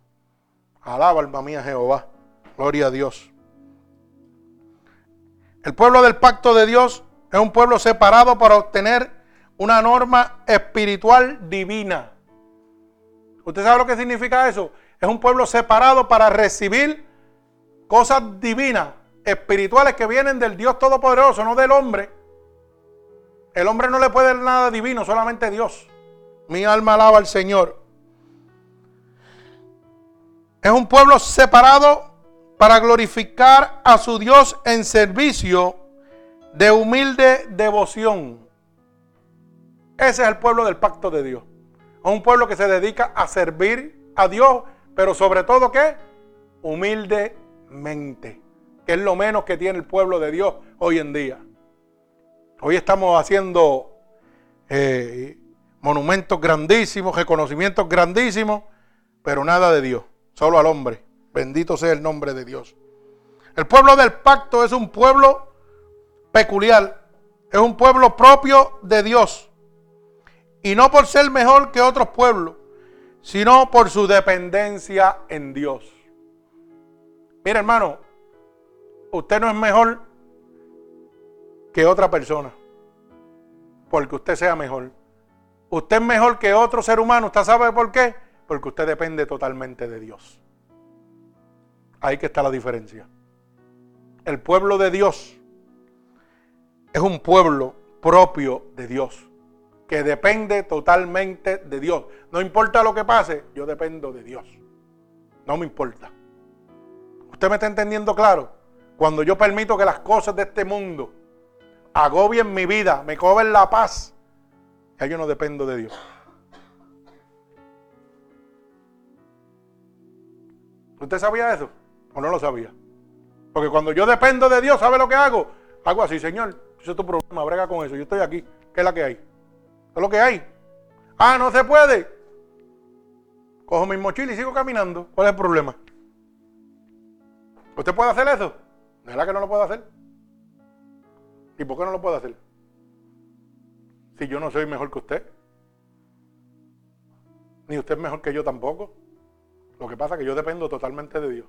Alaba, alma mía, Jehová. Gloria a Dios. El pueblo del pacto de Dios es un pueblo separado para obtener una norma espiritual divina. ¿Usted sabe lo que significa eso? Es un pueblo separado para recibir cosas divinas, espirituales que vienen del Dios Todopoderoso, no del hombre. El hombre no le puede dar nada divino, solamente Dios. Mi alma alaba al Señor. Es un pueblo separado para glorificar a su Dios en servicio de humilde devoción. Ese es el pueblo del pacto de Dios. Es un pueblo que se dedica a servir a Dios, pero sobre todo ¿qué? Humildemente, que es lo menos que tiene el pueblo de Dios hoy en día. Hoy estamos haciendo eh, monumentos grandísimos, reconocimientos grandísimos, pero nada de Dios, solo al hombre. Bendito sea el nombre de Dios. El pueblo del pacto es un pueblo peculiar, es un pueblo propio de Dios. Y no por ser mejor que otros pueblos, sino por su dependencia en Dios. Mire hermano, usted no es mejor que otra persona, porque usted sea mejor. Usted es mejor que otro ser humano, ¿usted sabe por qué? Porque usted depende totalmente de Dios. Ahí que está la diferencia. El pueblo de Dios es un pueblo propio de Dios, que depende totalmente de Dios. No importa lo que pase, yo dependo de Dios. No me importa. ¿Usted me está entendiendo claro? Cuando yo permito que las cosas de este mundo agobien mi vida, me cobren la paz, ya yo no dependo de Dios. ¿Usted sabía eso? ¿O no lo sabía? Porque cuando yo dependo de Dios, ¿sabe lo que hago? Hago así, Señor, ese es tu problema, brega con eso. Yo estoy aquí. ¿Qué es la que hay? ¿Qué es lo que hay? Ah, no se puede. Cojo mi mochila y sigo caminando. ¿Cuál es el problema? ¿Usted puede hacer eso? ¿No es la que no lo puede hacer? ¿Y por qué no lo puede hacer? Si yo no soy mejor que usted. Ni usted es mejor que yo tampoco. Lo que pasa es que yo dependo totalmente de Dios.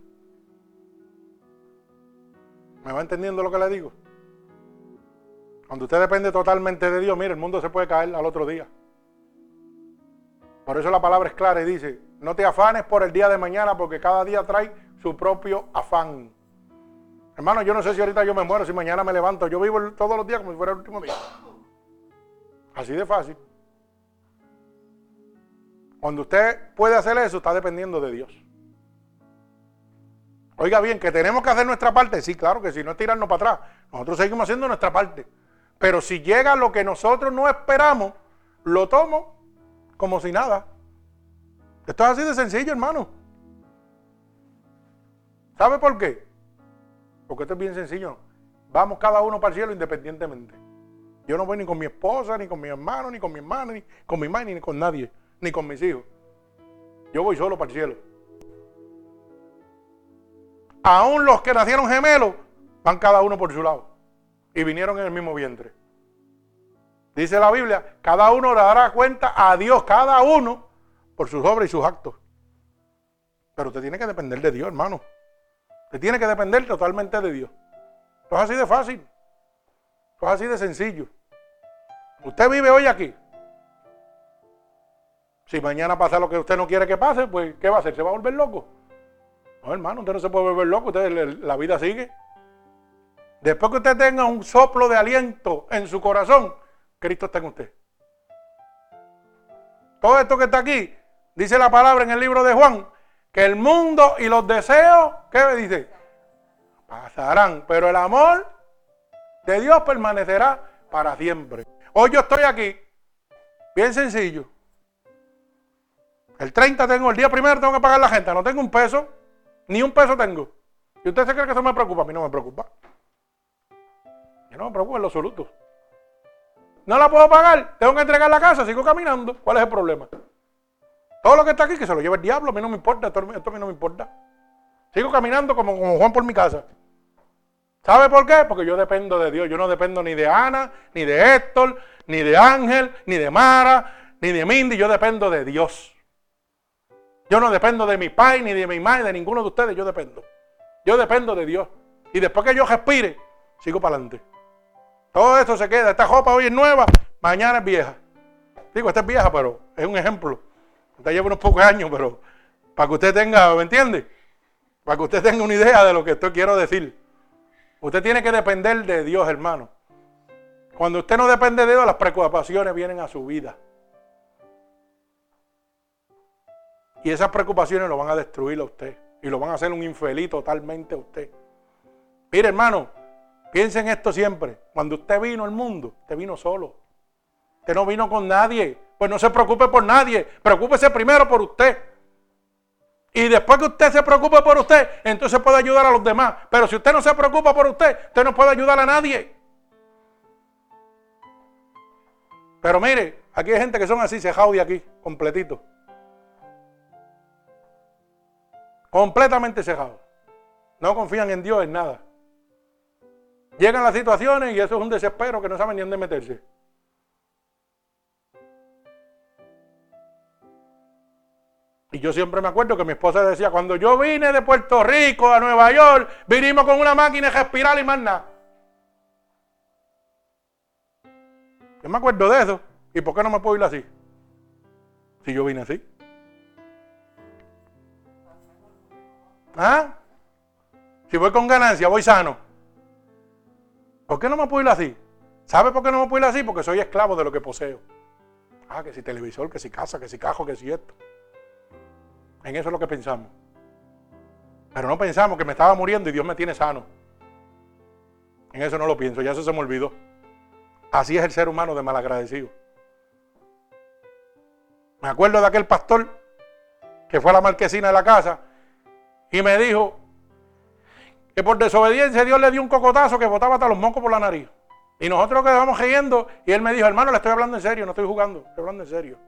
¿Me va entendiendo lo que le digo? Cuando usted depende totalmente de Dios, mire, el mundo se puede caer al otro día. Por eso la palabra es clara y dice, no te afanes por el día de mañana porque cada día trae su propio afán. Hermano, yo no sé si ahorita yo me muero, si mañana me levanto. Yo vivo todos los días como si fuera el último día. Así de fácil. Cuando usted puede hacer eso, está dependiendo de Dios. Oiga bien, que tenemos que hacer nuestra parte. Sí, claro que sí, no es tirarnos para atrás. Nosotros seguimos haciendo nuestra parte. Pero si llega lo que nosotros no esperamos, lo tomo como si nada. Esto es así de sencillo, hermano. ¿Sabe por qué? Porque esto es bien sencillo. Vamos cada uno para el cielo independientemente. Yo no voy ni con mi esposa, ni con mi hermano, ni con mi hermana, ni con mi madre, ni con nadie, ni con mis hijos. Yo voy solo para el cielo. Aún los que nacieron gemelos van cada uno por su lado y vinieron en el mismo vientre. Dice la Biblia, cada uno le dará cuenta a Dios, cada uno, por sus obras y sus actos. Pero usted tiene que depender de Dios, hermano. Usted tiene que depender totalmente de Dios. Esto es así de fácil. Esto es así de sencillo. Usted vive hoy aquí. Si mañana pasa lo que usted no quiere que pase, pues ¿qué va a hacer? ¿Se va a volver loco? No, hermano, usted no se puede volver loco, usted, la vida sigue. Después que usted tenga un soplo de aliento en su corazón, Cristo está en usted. Todo esto que está aquí, dice la palabra en el libro de Juan, que el mundo y los deseos, ¿qué dice? Pasarán, pero el amor de Dios permanecerá para siempre. Hoy yo estoy aquí, bien sencillo. El 30 tengo, el día primero tengo que pagar la gente, no tengo un peso, ni un peso tengo. ¿Y usted se cree que eso me preocupa? A mí no me preocupa no me preocupa en lo absoluto. No la puedo pagar, tengo que entregar la casa, sigo caminando. ¿Cuál es el problema? Todo lo que está aquí, que se lo lleve el diablo, a mí no me importa, esto, a mí no me importa. Sigo caminando como, como Juan por mi casa. ¿Sabe por qué? Porque yo dependo de Dios. Yo no dependo ni de Ana, ni de Héctor, ni de Ángel, ni de Mara, ni de Mindy. Yo dependo de Dios. Yo no dependo de mi padre, ni de mi madre, de ninguno de ustedes. Yo dependo. Yo dependo de Dios. Y después que yo respire, sigo para adelante. Todo esto se queda. Esta ropa hoy es nueva, mañana es vieja. Digo, esta es vieja, pero es un ejemplo. Esta lleva unos pocos años, pero para que usted tenga, ¿me entiende? Para que usted tenga una idea de lo que esto quiero decir. Usted tiene que depender de Dios, hermano. Cuando usted no depende de Dios, las preocupaciones vienen a su vida. Y esas preocupaciones lo van a destruir a usted. y lo van a hacer un infeliz totalmente a usted. Mire, hermano, piense en esto siempre. Cuando usted vino al mundo, usted vino solo. Usted no vino con nadie. Pues no se preocupe por nadie. Preocúpese primero por usted. Y después que usted se preocupe por usted, entonces puede ayudar a los demás. Pero si usted no se preocupa por usted, usted no puede ayudar a nadie. Pero mire, aquí hay gente que son así, cejados de aquí, completito. Completamente cejados. No confían en Dios en nada. Llegan las situaciones y eso es un desespero que no saben ni dónde meterse. Y yo siempre me acuerdo que mi esposa decía, cuando yo vine de Puerto Rico a Nueva York, vinimos con una máquina de respirar y más nada. Yo me acuerdo de eso. ¿Y por qué no me puedo ir así? Si yo vine así. ¿Ah? Si voy con ganancia, voy sano. ¿Por qué no me puedo ir así? ¿Sabe por qué no me puedo ir así? Porque soy esclavo de lo que poseo. Ah, que si televisor, que si casa, que si cajo, que si esto. En eso es lo que pensamos. Pero no pensamos que me estaba muriendo y Dios me tiene sano. En eso no lo pienso, ya eso se me olvidó. Así es el ser humano de malagradecido. Me acuerdo de aquel pastor que fue a la marquesina de la casa y me dijo que por desobediencia Dios le dio un cocotazo que botaba hasta los mocos por la nariz. Y nosotros quedamos riendo y él me dijo, hermano, le estoy hablando en serio, no estoy jugando, estoy hablando en serio.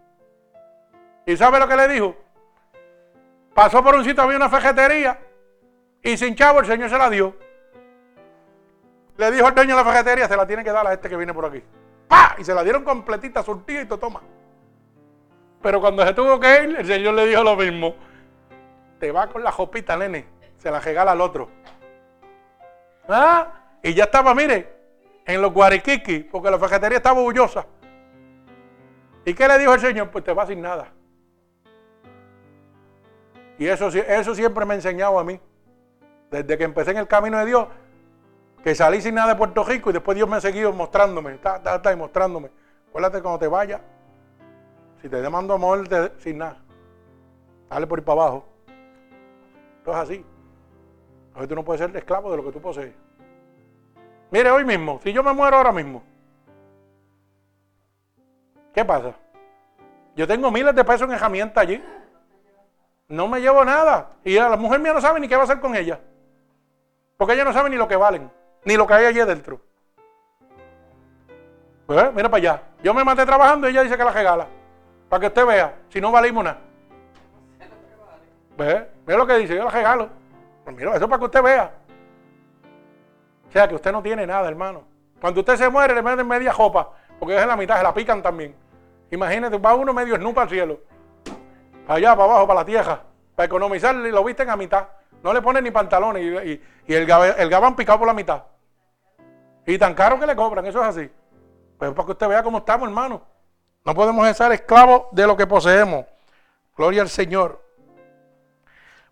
¿Y sabe lo que le dijo? Pasó por un sitio, había una fajetería y sin chavo el Señor se la dio. Le dijo al dueño de la fajetería, se la tiene que dar a este que viene por aquí. ¡Pah! Y se la dieron completita, surtida y toma. Pero cuando se tuvo que ir, el Señor le dijo lo mismo. Te va con la jopita, nene. Se la regala al otro. ¿Ah? Y ya estaba, mire, en los guariquiqui, porque la fajetería estaba orgullosa. ¿Y qué le dijo el Señor? Pues te va sin nada. Y eso, eso siempre me ha enseñado a mí. Desde que empecé en el camino de Dios, que salí sin nada de Puerto Rico y después Dios me ha seguido mostrándome, está, está, está mostrándome. Acuérdate cuando te vayas, si te demando amor sin nada, dale por ir para abajo. Es así. Hoy tú no puedes ser esclavo de lo que tú posees. Mire, hoy mismo, si yo me muero ahora mismo, ¿qué pasa? Yo tengo miles de pesos en herramienta allí. No me llevo nada. Y la mujer mía no sabe ni qué va a hacer con ella. Porque ella no sabe ni lo que valen, ni lo que hay allí dentro. Pues, mira para allá. Yo me maté trabajando y ella dice que la regala. Para que usted vea, si no valimos nada. ¿Ves? Mira lo que dice, yo la regalo. Pues mira, eso es para que usted vea. O sea, que usted no tiene nada, hermano. Cuando usted se muere, le meten media jopa, porque es en la mitad, se la pican también. Imagínate, va uno medio snupa al cielo allá para abajo, para la tierra, para economizar, lo visten a mitad. No le ponen ni pantalones y, el, el, gabán picado por la mitad. Y tan caro que le cobran, eso es así. Pues para que usted vea cómo estamos, hermano. No podemos ser esclavos de lo que poseemos. Gloria al Señor.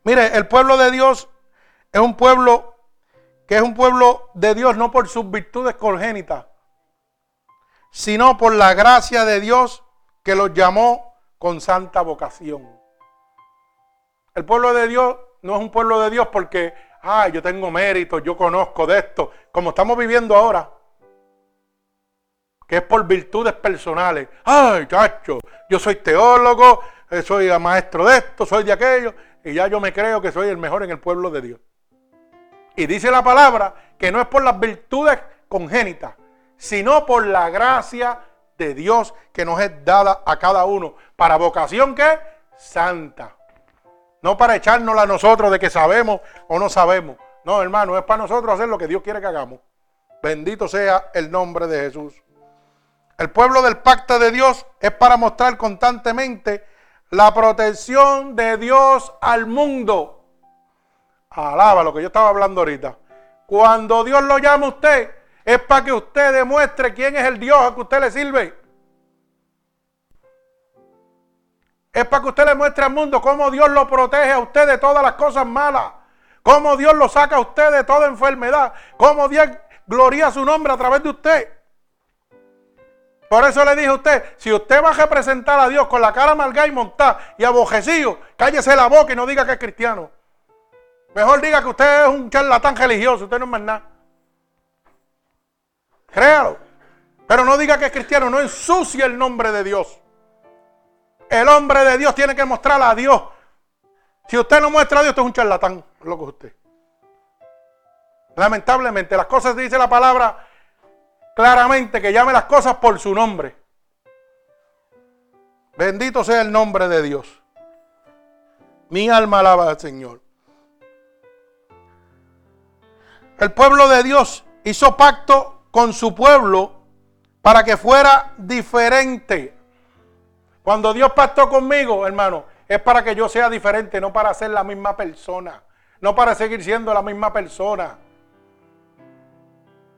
Mire, el pueblo de Dios es un pueblo que es un pueblo de Dios no por sus virtudes congénitas, sino por la gracia de Dios que los llamó con santa vocación. El pueblo de Dios no es un pueblo de Dios porque, ah, yo tengo mérito, yo conozco de esto, como estamos viviendo ahora, que es por virtudes personales. Ay, chacho, yo soy teólogo, eh, soy maestro de esto, soy de aquello, y ya yo me creo que soy el mejor en el pueblo de Dios. Y dice la palabra que no es por las virtudes congénitas, sino por la gracia de Dios que nos es dada a cada uno. ¿Para vocación qué? Santa. No para echárnosla a nosotros de que sabemos o no sabemos. No, hermano, es para nosotros hacer lo que Dios quiere que hagamos. Bendito sea el nombre de Jesús. El pueblo del pacto de Dios es para mostrar constantemente la protección de Dios al mundo. Alaba lo que yo estaba hablando ahorita. Cuando Dios lo llama a usted, es para que usted demuestre quién es el Dios a que usted le sirve. Es para que usted le muestre al mundo cómo Dios lo protege a usted de todas las cosas malas. Cómo Dios lo saca a usted de toda enfermedad. Cómo Dios gloria su nombre a través de usted. Por eso le dije a usted, si usted va a representar a Dios con la cara amargada y montada y abojecido, cállese la boca y no diga que es cristiano. Mejor diga que usted es un charlatán religioso, usted no es más nada. Créalo. Pero no diga que es cristiano, no ensucie el nombre de Dios. El hombre de Dios tiene que mostrar a Dios. Si usted no muestra a Dios, usted es un charlatán, lo que usted. Lamentablemente, las cosas dice la palabra claramente que llame las cosas por su nombre. Bendito sea el nombre de Dios. Mi alma alaba al Señor. El pueblo de Dios hizo pacto con su pueblo para que fuera diferente. Cuando Dios pactó conmigo, hermano, es para que yo sea diferente, no para ser la misma persona, no para seguir siendo la misma persona.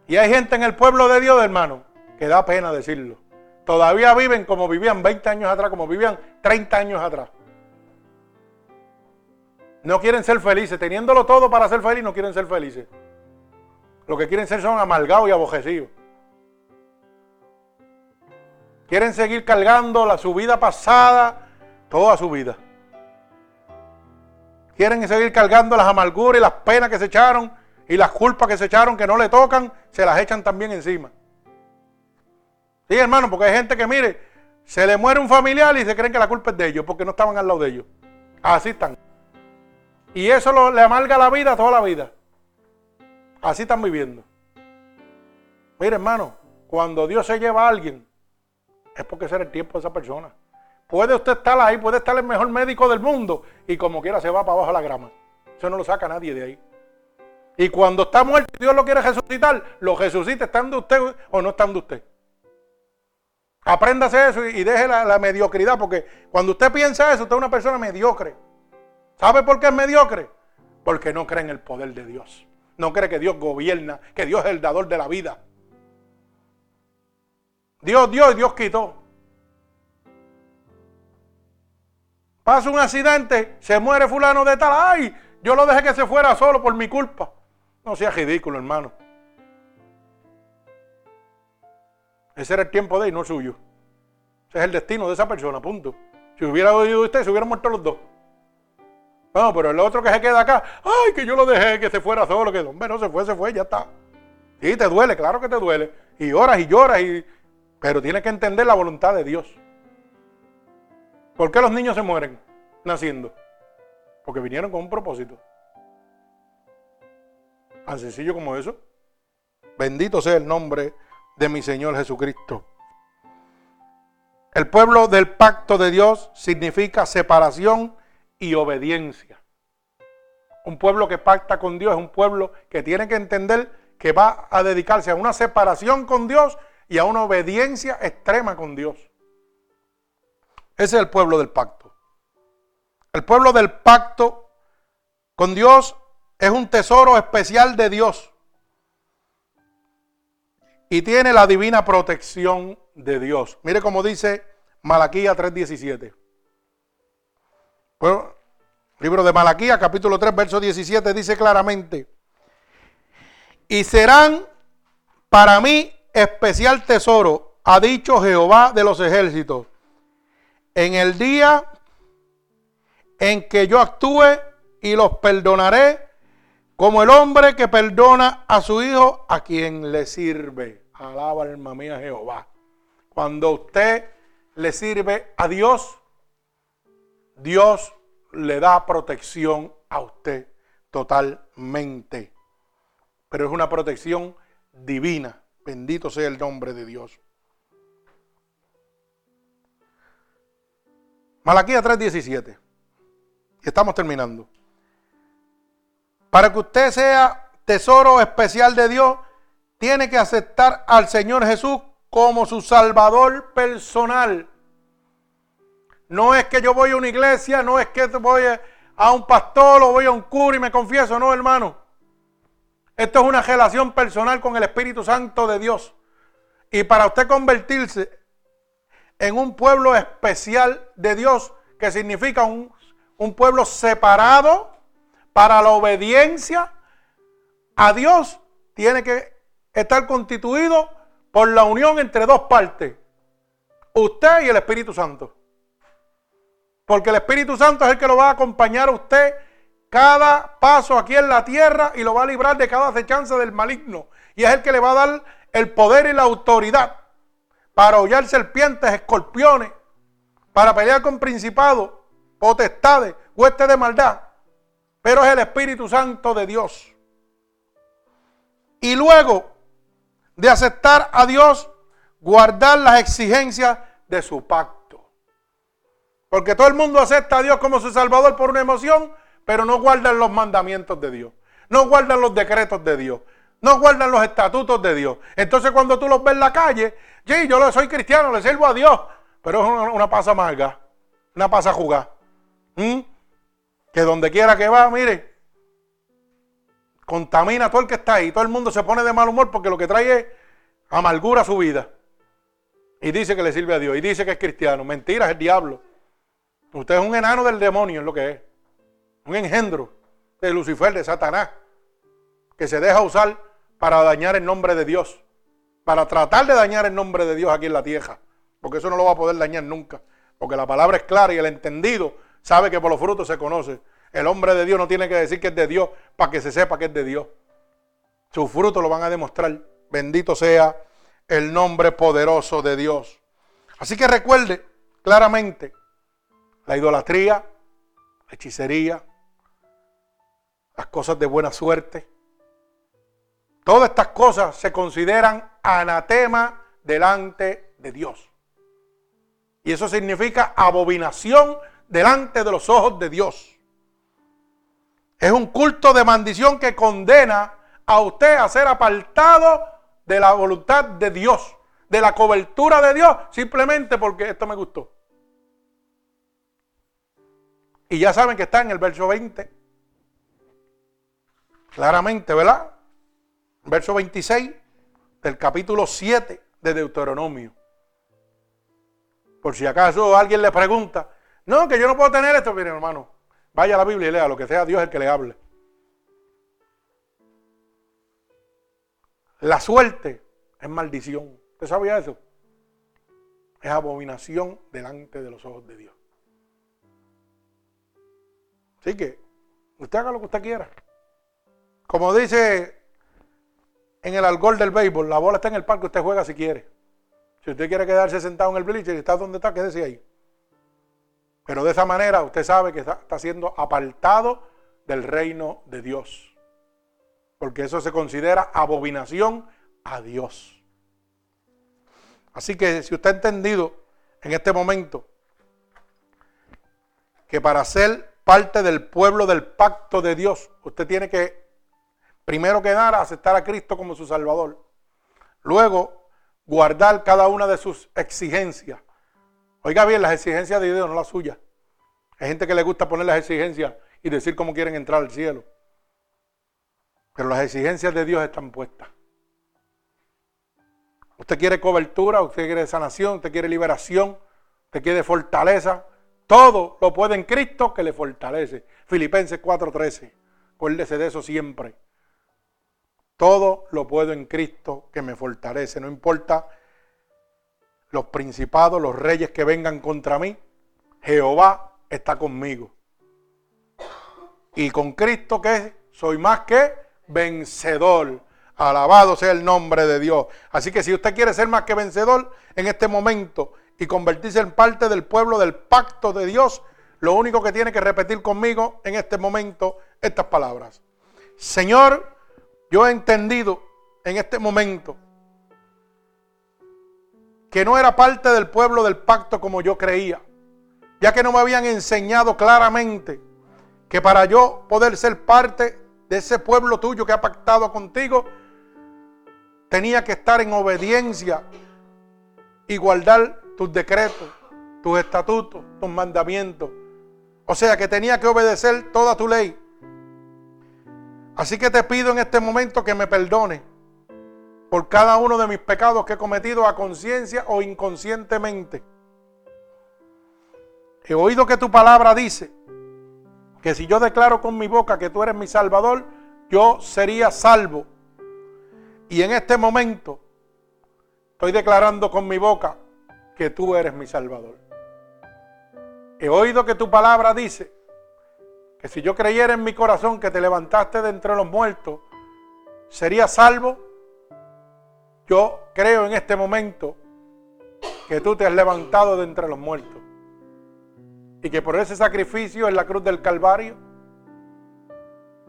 Y hay gente en el pueblo de Dios, hermano, que da pena decirlo. Todavía viven como vivían 20 años atrás, como vivían 30 años atrás. No quieren ser felices, teniéndolo todo para ser feliz, no quieren ser felices. Lo que quieren ser son amargados y abojecidos. Quieren seguir cargando la, su vida pasada, toda su vida. Quieren seguir cargando las amarguras y las penas que se echaron y las culpas que se echaron que no le tocan, se las echan también encima. Sí, hermano, porque hay gente que, mire, se le muere un familiar y se creen que la culpa es de ellos porque no estaban al lado de ellos. Así están. Y eso le amarga la vida toda la vida. Así están viviendo. Mire, hermano, cuando Dios se lleva a alguien, es porque será el tiempo de esa persona. Puede usted estar ahí, puede estar el mejor médico del mundo y como quiera se va para abajo la grama. Eso no lo saca nadie de ahí. Y cuando está muerto y Dios lo quiere resucitar, lo resucita estando usted o no estando usted. Apréndase eso y deje la, mediocridad, porque cuando usted piensa eso, usted es una persona mediocre. ¿Sabe por qué es mediocre? Porque no cree en el poder de Dios. No cree que Dios gobierna, que Dios es el dador de la vida. Dios dio y Dios quitó. Pasa un accidente, se muere fulano de tal. ¡Ay! Yo lo dejé que se fuera solo por mi culpa. No sea ridículo, hermano. Ese era el tiempo de él, no suyo. Ese es el destino de esa persona, punto. Si hubiera oído usted, se hubieran muerto los dos. No, pero el otro que se queda acá, ay, que yo lo dejé, que se fuera solo, que hombre, no se fue, se fue, ya está. Sí, te duele, claro que te duele. Y lloras y lloras, y... pero tienes que entender la voluntad de Dios. ¿Por qué los niños se mueren naciendo? Porque vinieron con un propósito. Tan sencillo como eso. Bendito sea el nombre de mi Señor Jesucristo. El pueblo del pacto de Dios significa separación y obediencia. Un pueblo que pacta con Dios es un pueblo que tiene que entender que va a dedicarse a una separación con Dios y a una obediencia extrema con Dios. Ese es el pueblo del pacto. El pueblo del pacto con Dios es un tesoro especial de Dios. Y tiene la divina protección de Dios. Mire cómo dice Malaquía 3:17. Bueno, libro de Malaquía, capítulo 3, verso 17, dice claramente, y serán para mí especial tesoro, ha dicho Jehová de los ejércitos, en el día en que yo actúe y los perdonaré como el hombre que perdona a su hijo a quien le sirve. Alaba alma mía Jehová. Cuando usted le sirve a Dios, Dios le da protección a usted totalmente. Pero es una protección divina. Bendito sea el nombre de Dios. Malaquía 3:17. Y estamos terminando. Para que usted sea tesoro especial de Dios, tiene que aceptar al Señor Jesús como su Salvador personal. No es que yo voy a una iglesia, no es que voy a un pastor o voy a un cura y me confieso, no, hermano. Esto es una relación personal con el Espíritu Santo de Dios. Y para usted convertirse en un pueblo especial de Dios, que significa un, un pueblo separado para la obediencia a Dios tiene que estar constituido por la unión entre dos partes, usted y el Espíritu Santo. Porque el Espíritu Santo es el que lo va a acompañar a usted cada paso aquí en la tierra y lo va a librar de cada acechanza del maligno. Y es el que le va a dar el poder y la autoridad para hollar serpientes, escorpiones, para pelear con principados, potestades, huestes de maldad. Pero es el Espíritu Santo de Dios. Y luego de aceptar a Dios, guardar las exigencias de su pacto. Porque todo el mundo acepta a Dios como su Salvador por una emoción, pero no guardan los mandamientos de Dios. No guardan los decretos de Dios. No guardan los estatutos de Dios. Entonces cuando tú los ves en la calle, sí, yo soy cristiano, le sirvo a Dios, pero es una, pasa amarga, una pasa jugar. ¿Mm? Que donde quiera que va, mire, contamina a todo el que está ahí. Todo el mundo se pone de mal humor porque lo que trae es amargura su vida. Y dice que le sirve a Dios. Y dice que es cristiano. Mentira, es el diablo. Usted es un enano del demonio, es lo que es. Un engendro de Lucifer, de Satanás. Que se deja usar para dañar el nombre de Dios. Para tratar de dañar el nombre de Dios aquí en la tierra. Porque eso no lo va a poder dañar nunca. Porque la palabra es clara y el entendido sabe que por los frutos se conoce. El hombre de Dios no tiene que decir que es de Dios para que se sepa que es de Dios. Sus frutos lo van a demostrar. Bendito sea el nombre poderoso de Dios. Así que recuerde claramente la idolatría, la hechicería, las cosas de buena suerte. Todas estas cosas se consideran anatema delante de Dios. Y eso significa abominación delante de los ojos de Dios. Es un culto de maldición que condena a usted a ser apartado de la voluntad de Dios, de la cobertura de Dios, simplemente porque esto me gustó. Y ya saben que está en el verso 20. Claramente, ¿verdad? Verso 26 del capítulo 7 de Deuteronomio. Por si acaso alguien le pregunta, no, que yo no puedo tener esto, miren hermano, vaya a la Biblia y lea lo que sea Dios el que le hable. La suerte es maldición. ¿Usted sabía eso? Es abominación delante de los ojos de Dios. Así que usted haga lo que usted quiera. Como dice en el algol del béisbol, la bola está en el parque, usted juega si quiere. Si usted quiere quedarse sentado en el bleacher y está donde está, quédese ahí. Pero de esa manera usted sabe que está, siendo apartado del reino de Dios porque eso se considera abominación a Dios. Así que si usted ha entendido en este momento que para ser parte del pueblo del pacto de Dios, usted tiene que, primero que aceptar a Cristo como su Salvador. Luego, guardar cada una de sus exigencias. Oiga bien, las exigencias de Dios, no las suyas. Hay gente que le gusta poner las exigencias y decir cómo quieren entrar al cielo. Pero las exigencias de Dios están puestas. Usted quiere cobertura, usted quiere sanación, usted quiere liberación, usted quiere fortaleza. Todo lo puede en Cristo que le fortalece. Filipenses 4:13. Acuérdese de eso siempre. Todo lo puedo en Cristo que me fortalece. No importa los principados, los reyes que vengan contra mí. Jehová está conmigo. Y con Cristo que soy más que vencedor. Alabado sea el nombre de Dios. Así que si usted quiere ser más que vencedor en este momento y convertirse en parte del pueblo del pacto de Dios, lo único que tiene que repetir conmigo en este momento estas palabras. Señor, yo he entendido en este momento que no era parte del pueblo del pacto como yo creía, ya que no me habían enseñado claramente que para yo poder ser parte de ese pueblo tuyo que ha pactado contigo, tenía que estar en obediencia y guardar tus decretos, tus estatutos, tus mandamientos. O sea que tenía que obedecer toda tu ley. Así que te pido en este momento que me perdone por cada uno de mis pecados que he cometido a conciencia o inconscientemente. He oído que tu palabra dice que si yo declaro con mi boca que tú eres mi Salvador, yo sería salvo. Y en este momento estoy declarando con mi boca que tú eres mi Salvador. He oído que tu palabra dice que si yo creyera en mi corazón que te levantaste de entre los muertos, sería salvo. Yo creo en este momento que tú te has levantado de entre los muertos y que por ese sacrificio en la cruz del Calvario,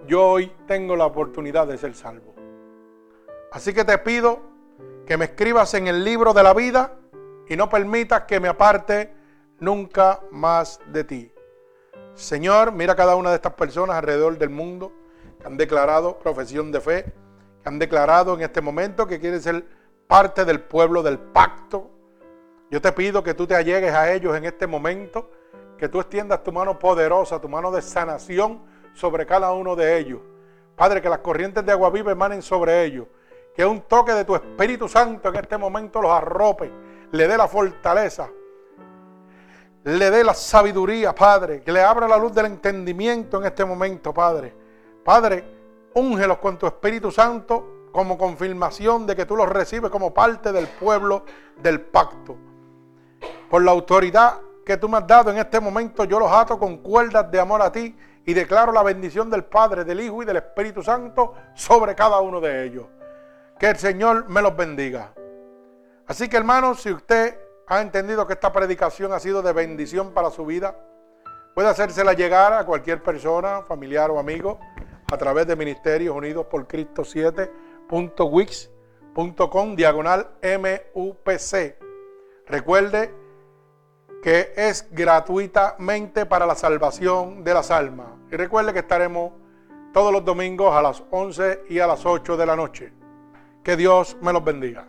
yo hoy tengo la oportunidad de ser salvo. Así que te pido que me escribas en el libro de la vida y no permitas que me aparte nunca más de ti. Señor, mira cada una de estas personas alrededor del mundo que han declarado profesión de fe, han declarado en este momento que quieren ser parte del pueblo del pacto. Yo te pido que tú te allegues a ellos en este momento, que tú extiendas tu mano poderosa, tu mano de sanación sobre cada uno de ellos. Padre, que las corrientes de agua viva emanen sobre ellos que un toque de tu Espíritu Santo en este momento los arrope, le dé la fortaleza, le dé la sabiduría, Padre, que le abra la luz del entendimiento en este momento, Padre. Padre, úngelos con tu Espíritu Santo como confirmación de que tú los recibes como parte del pueblo del pacto. Por la autoridad que tú me has dado en este momento, yo los ato con cuerdas de amor a ti y declaro la bendición del Padre, del Hijo y del Espíritu Santo sobre cada uno de ellos. Que el Señor me los bendiga. Así que hermanos, si usted ha entendido que esta predicación ha sido de bendición para su vida, puede hacérsela llegar a cualquier persona, familiar o amigo, a través de Ministerios Unidos por Cristo 7.wix.com diagonal MUPC. Recuerde que es gratuitamente para la salvación de las almas. Y recuerde que estaremos todos los domingos a las 11 y a las 8 de la noche. Que Dios me los bendiga.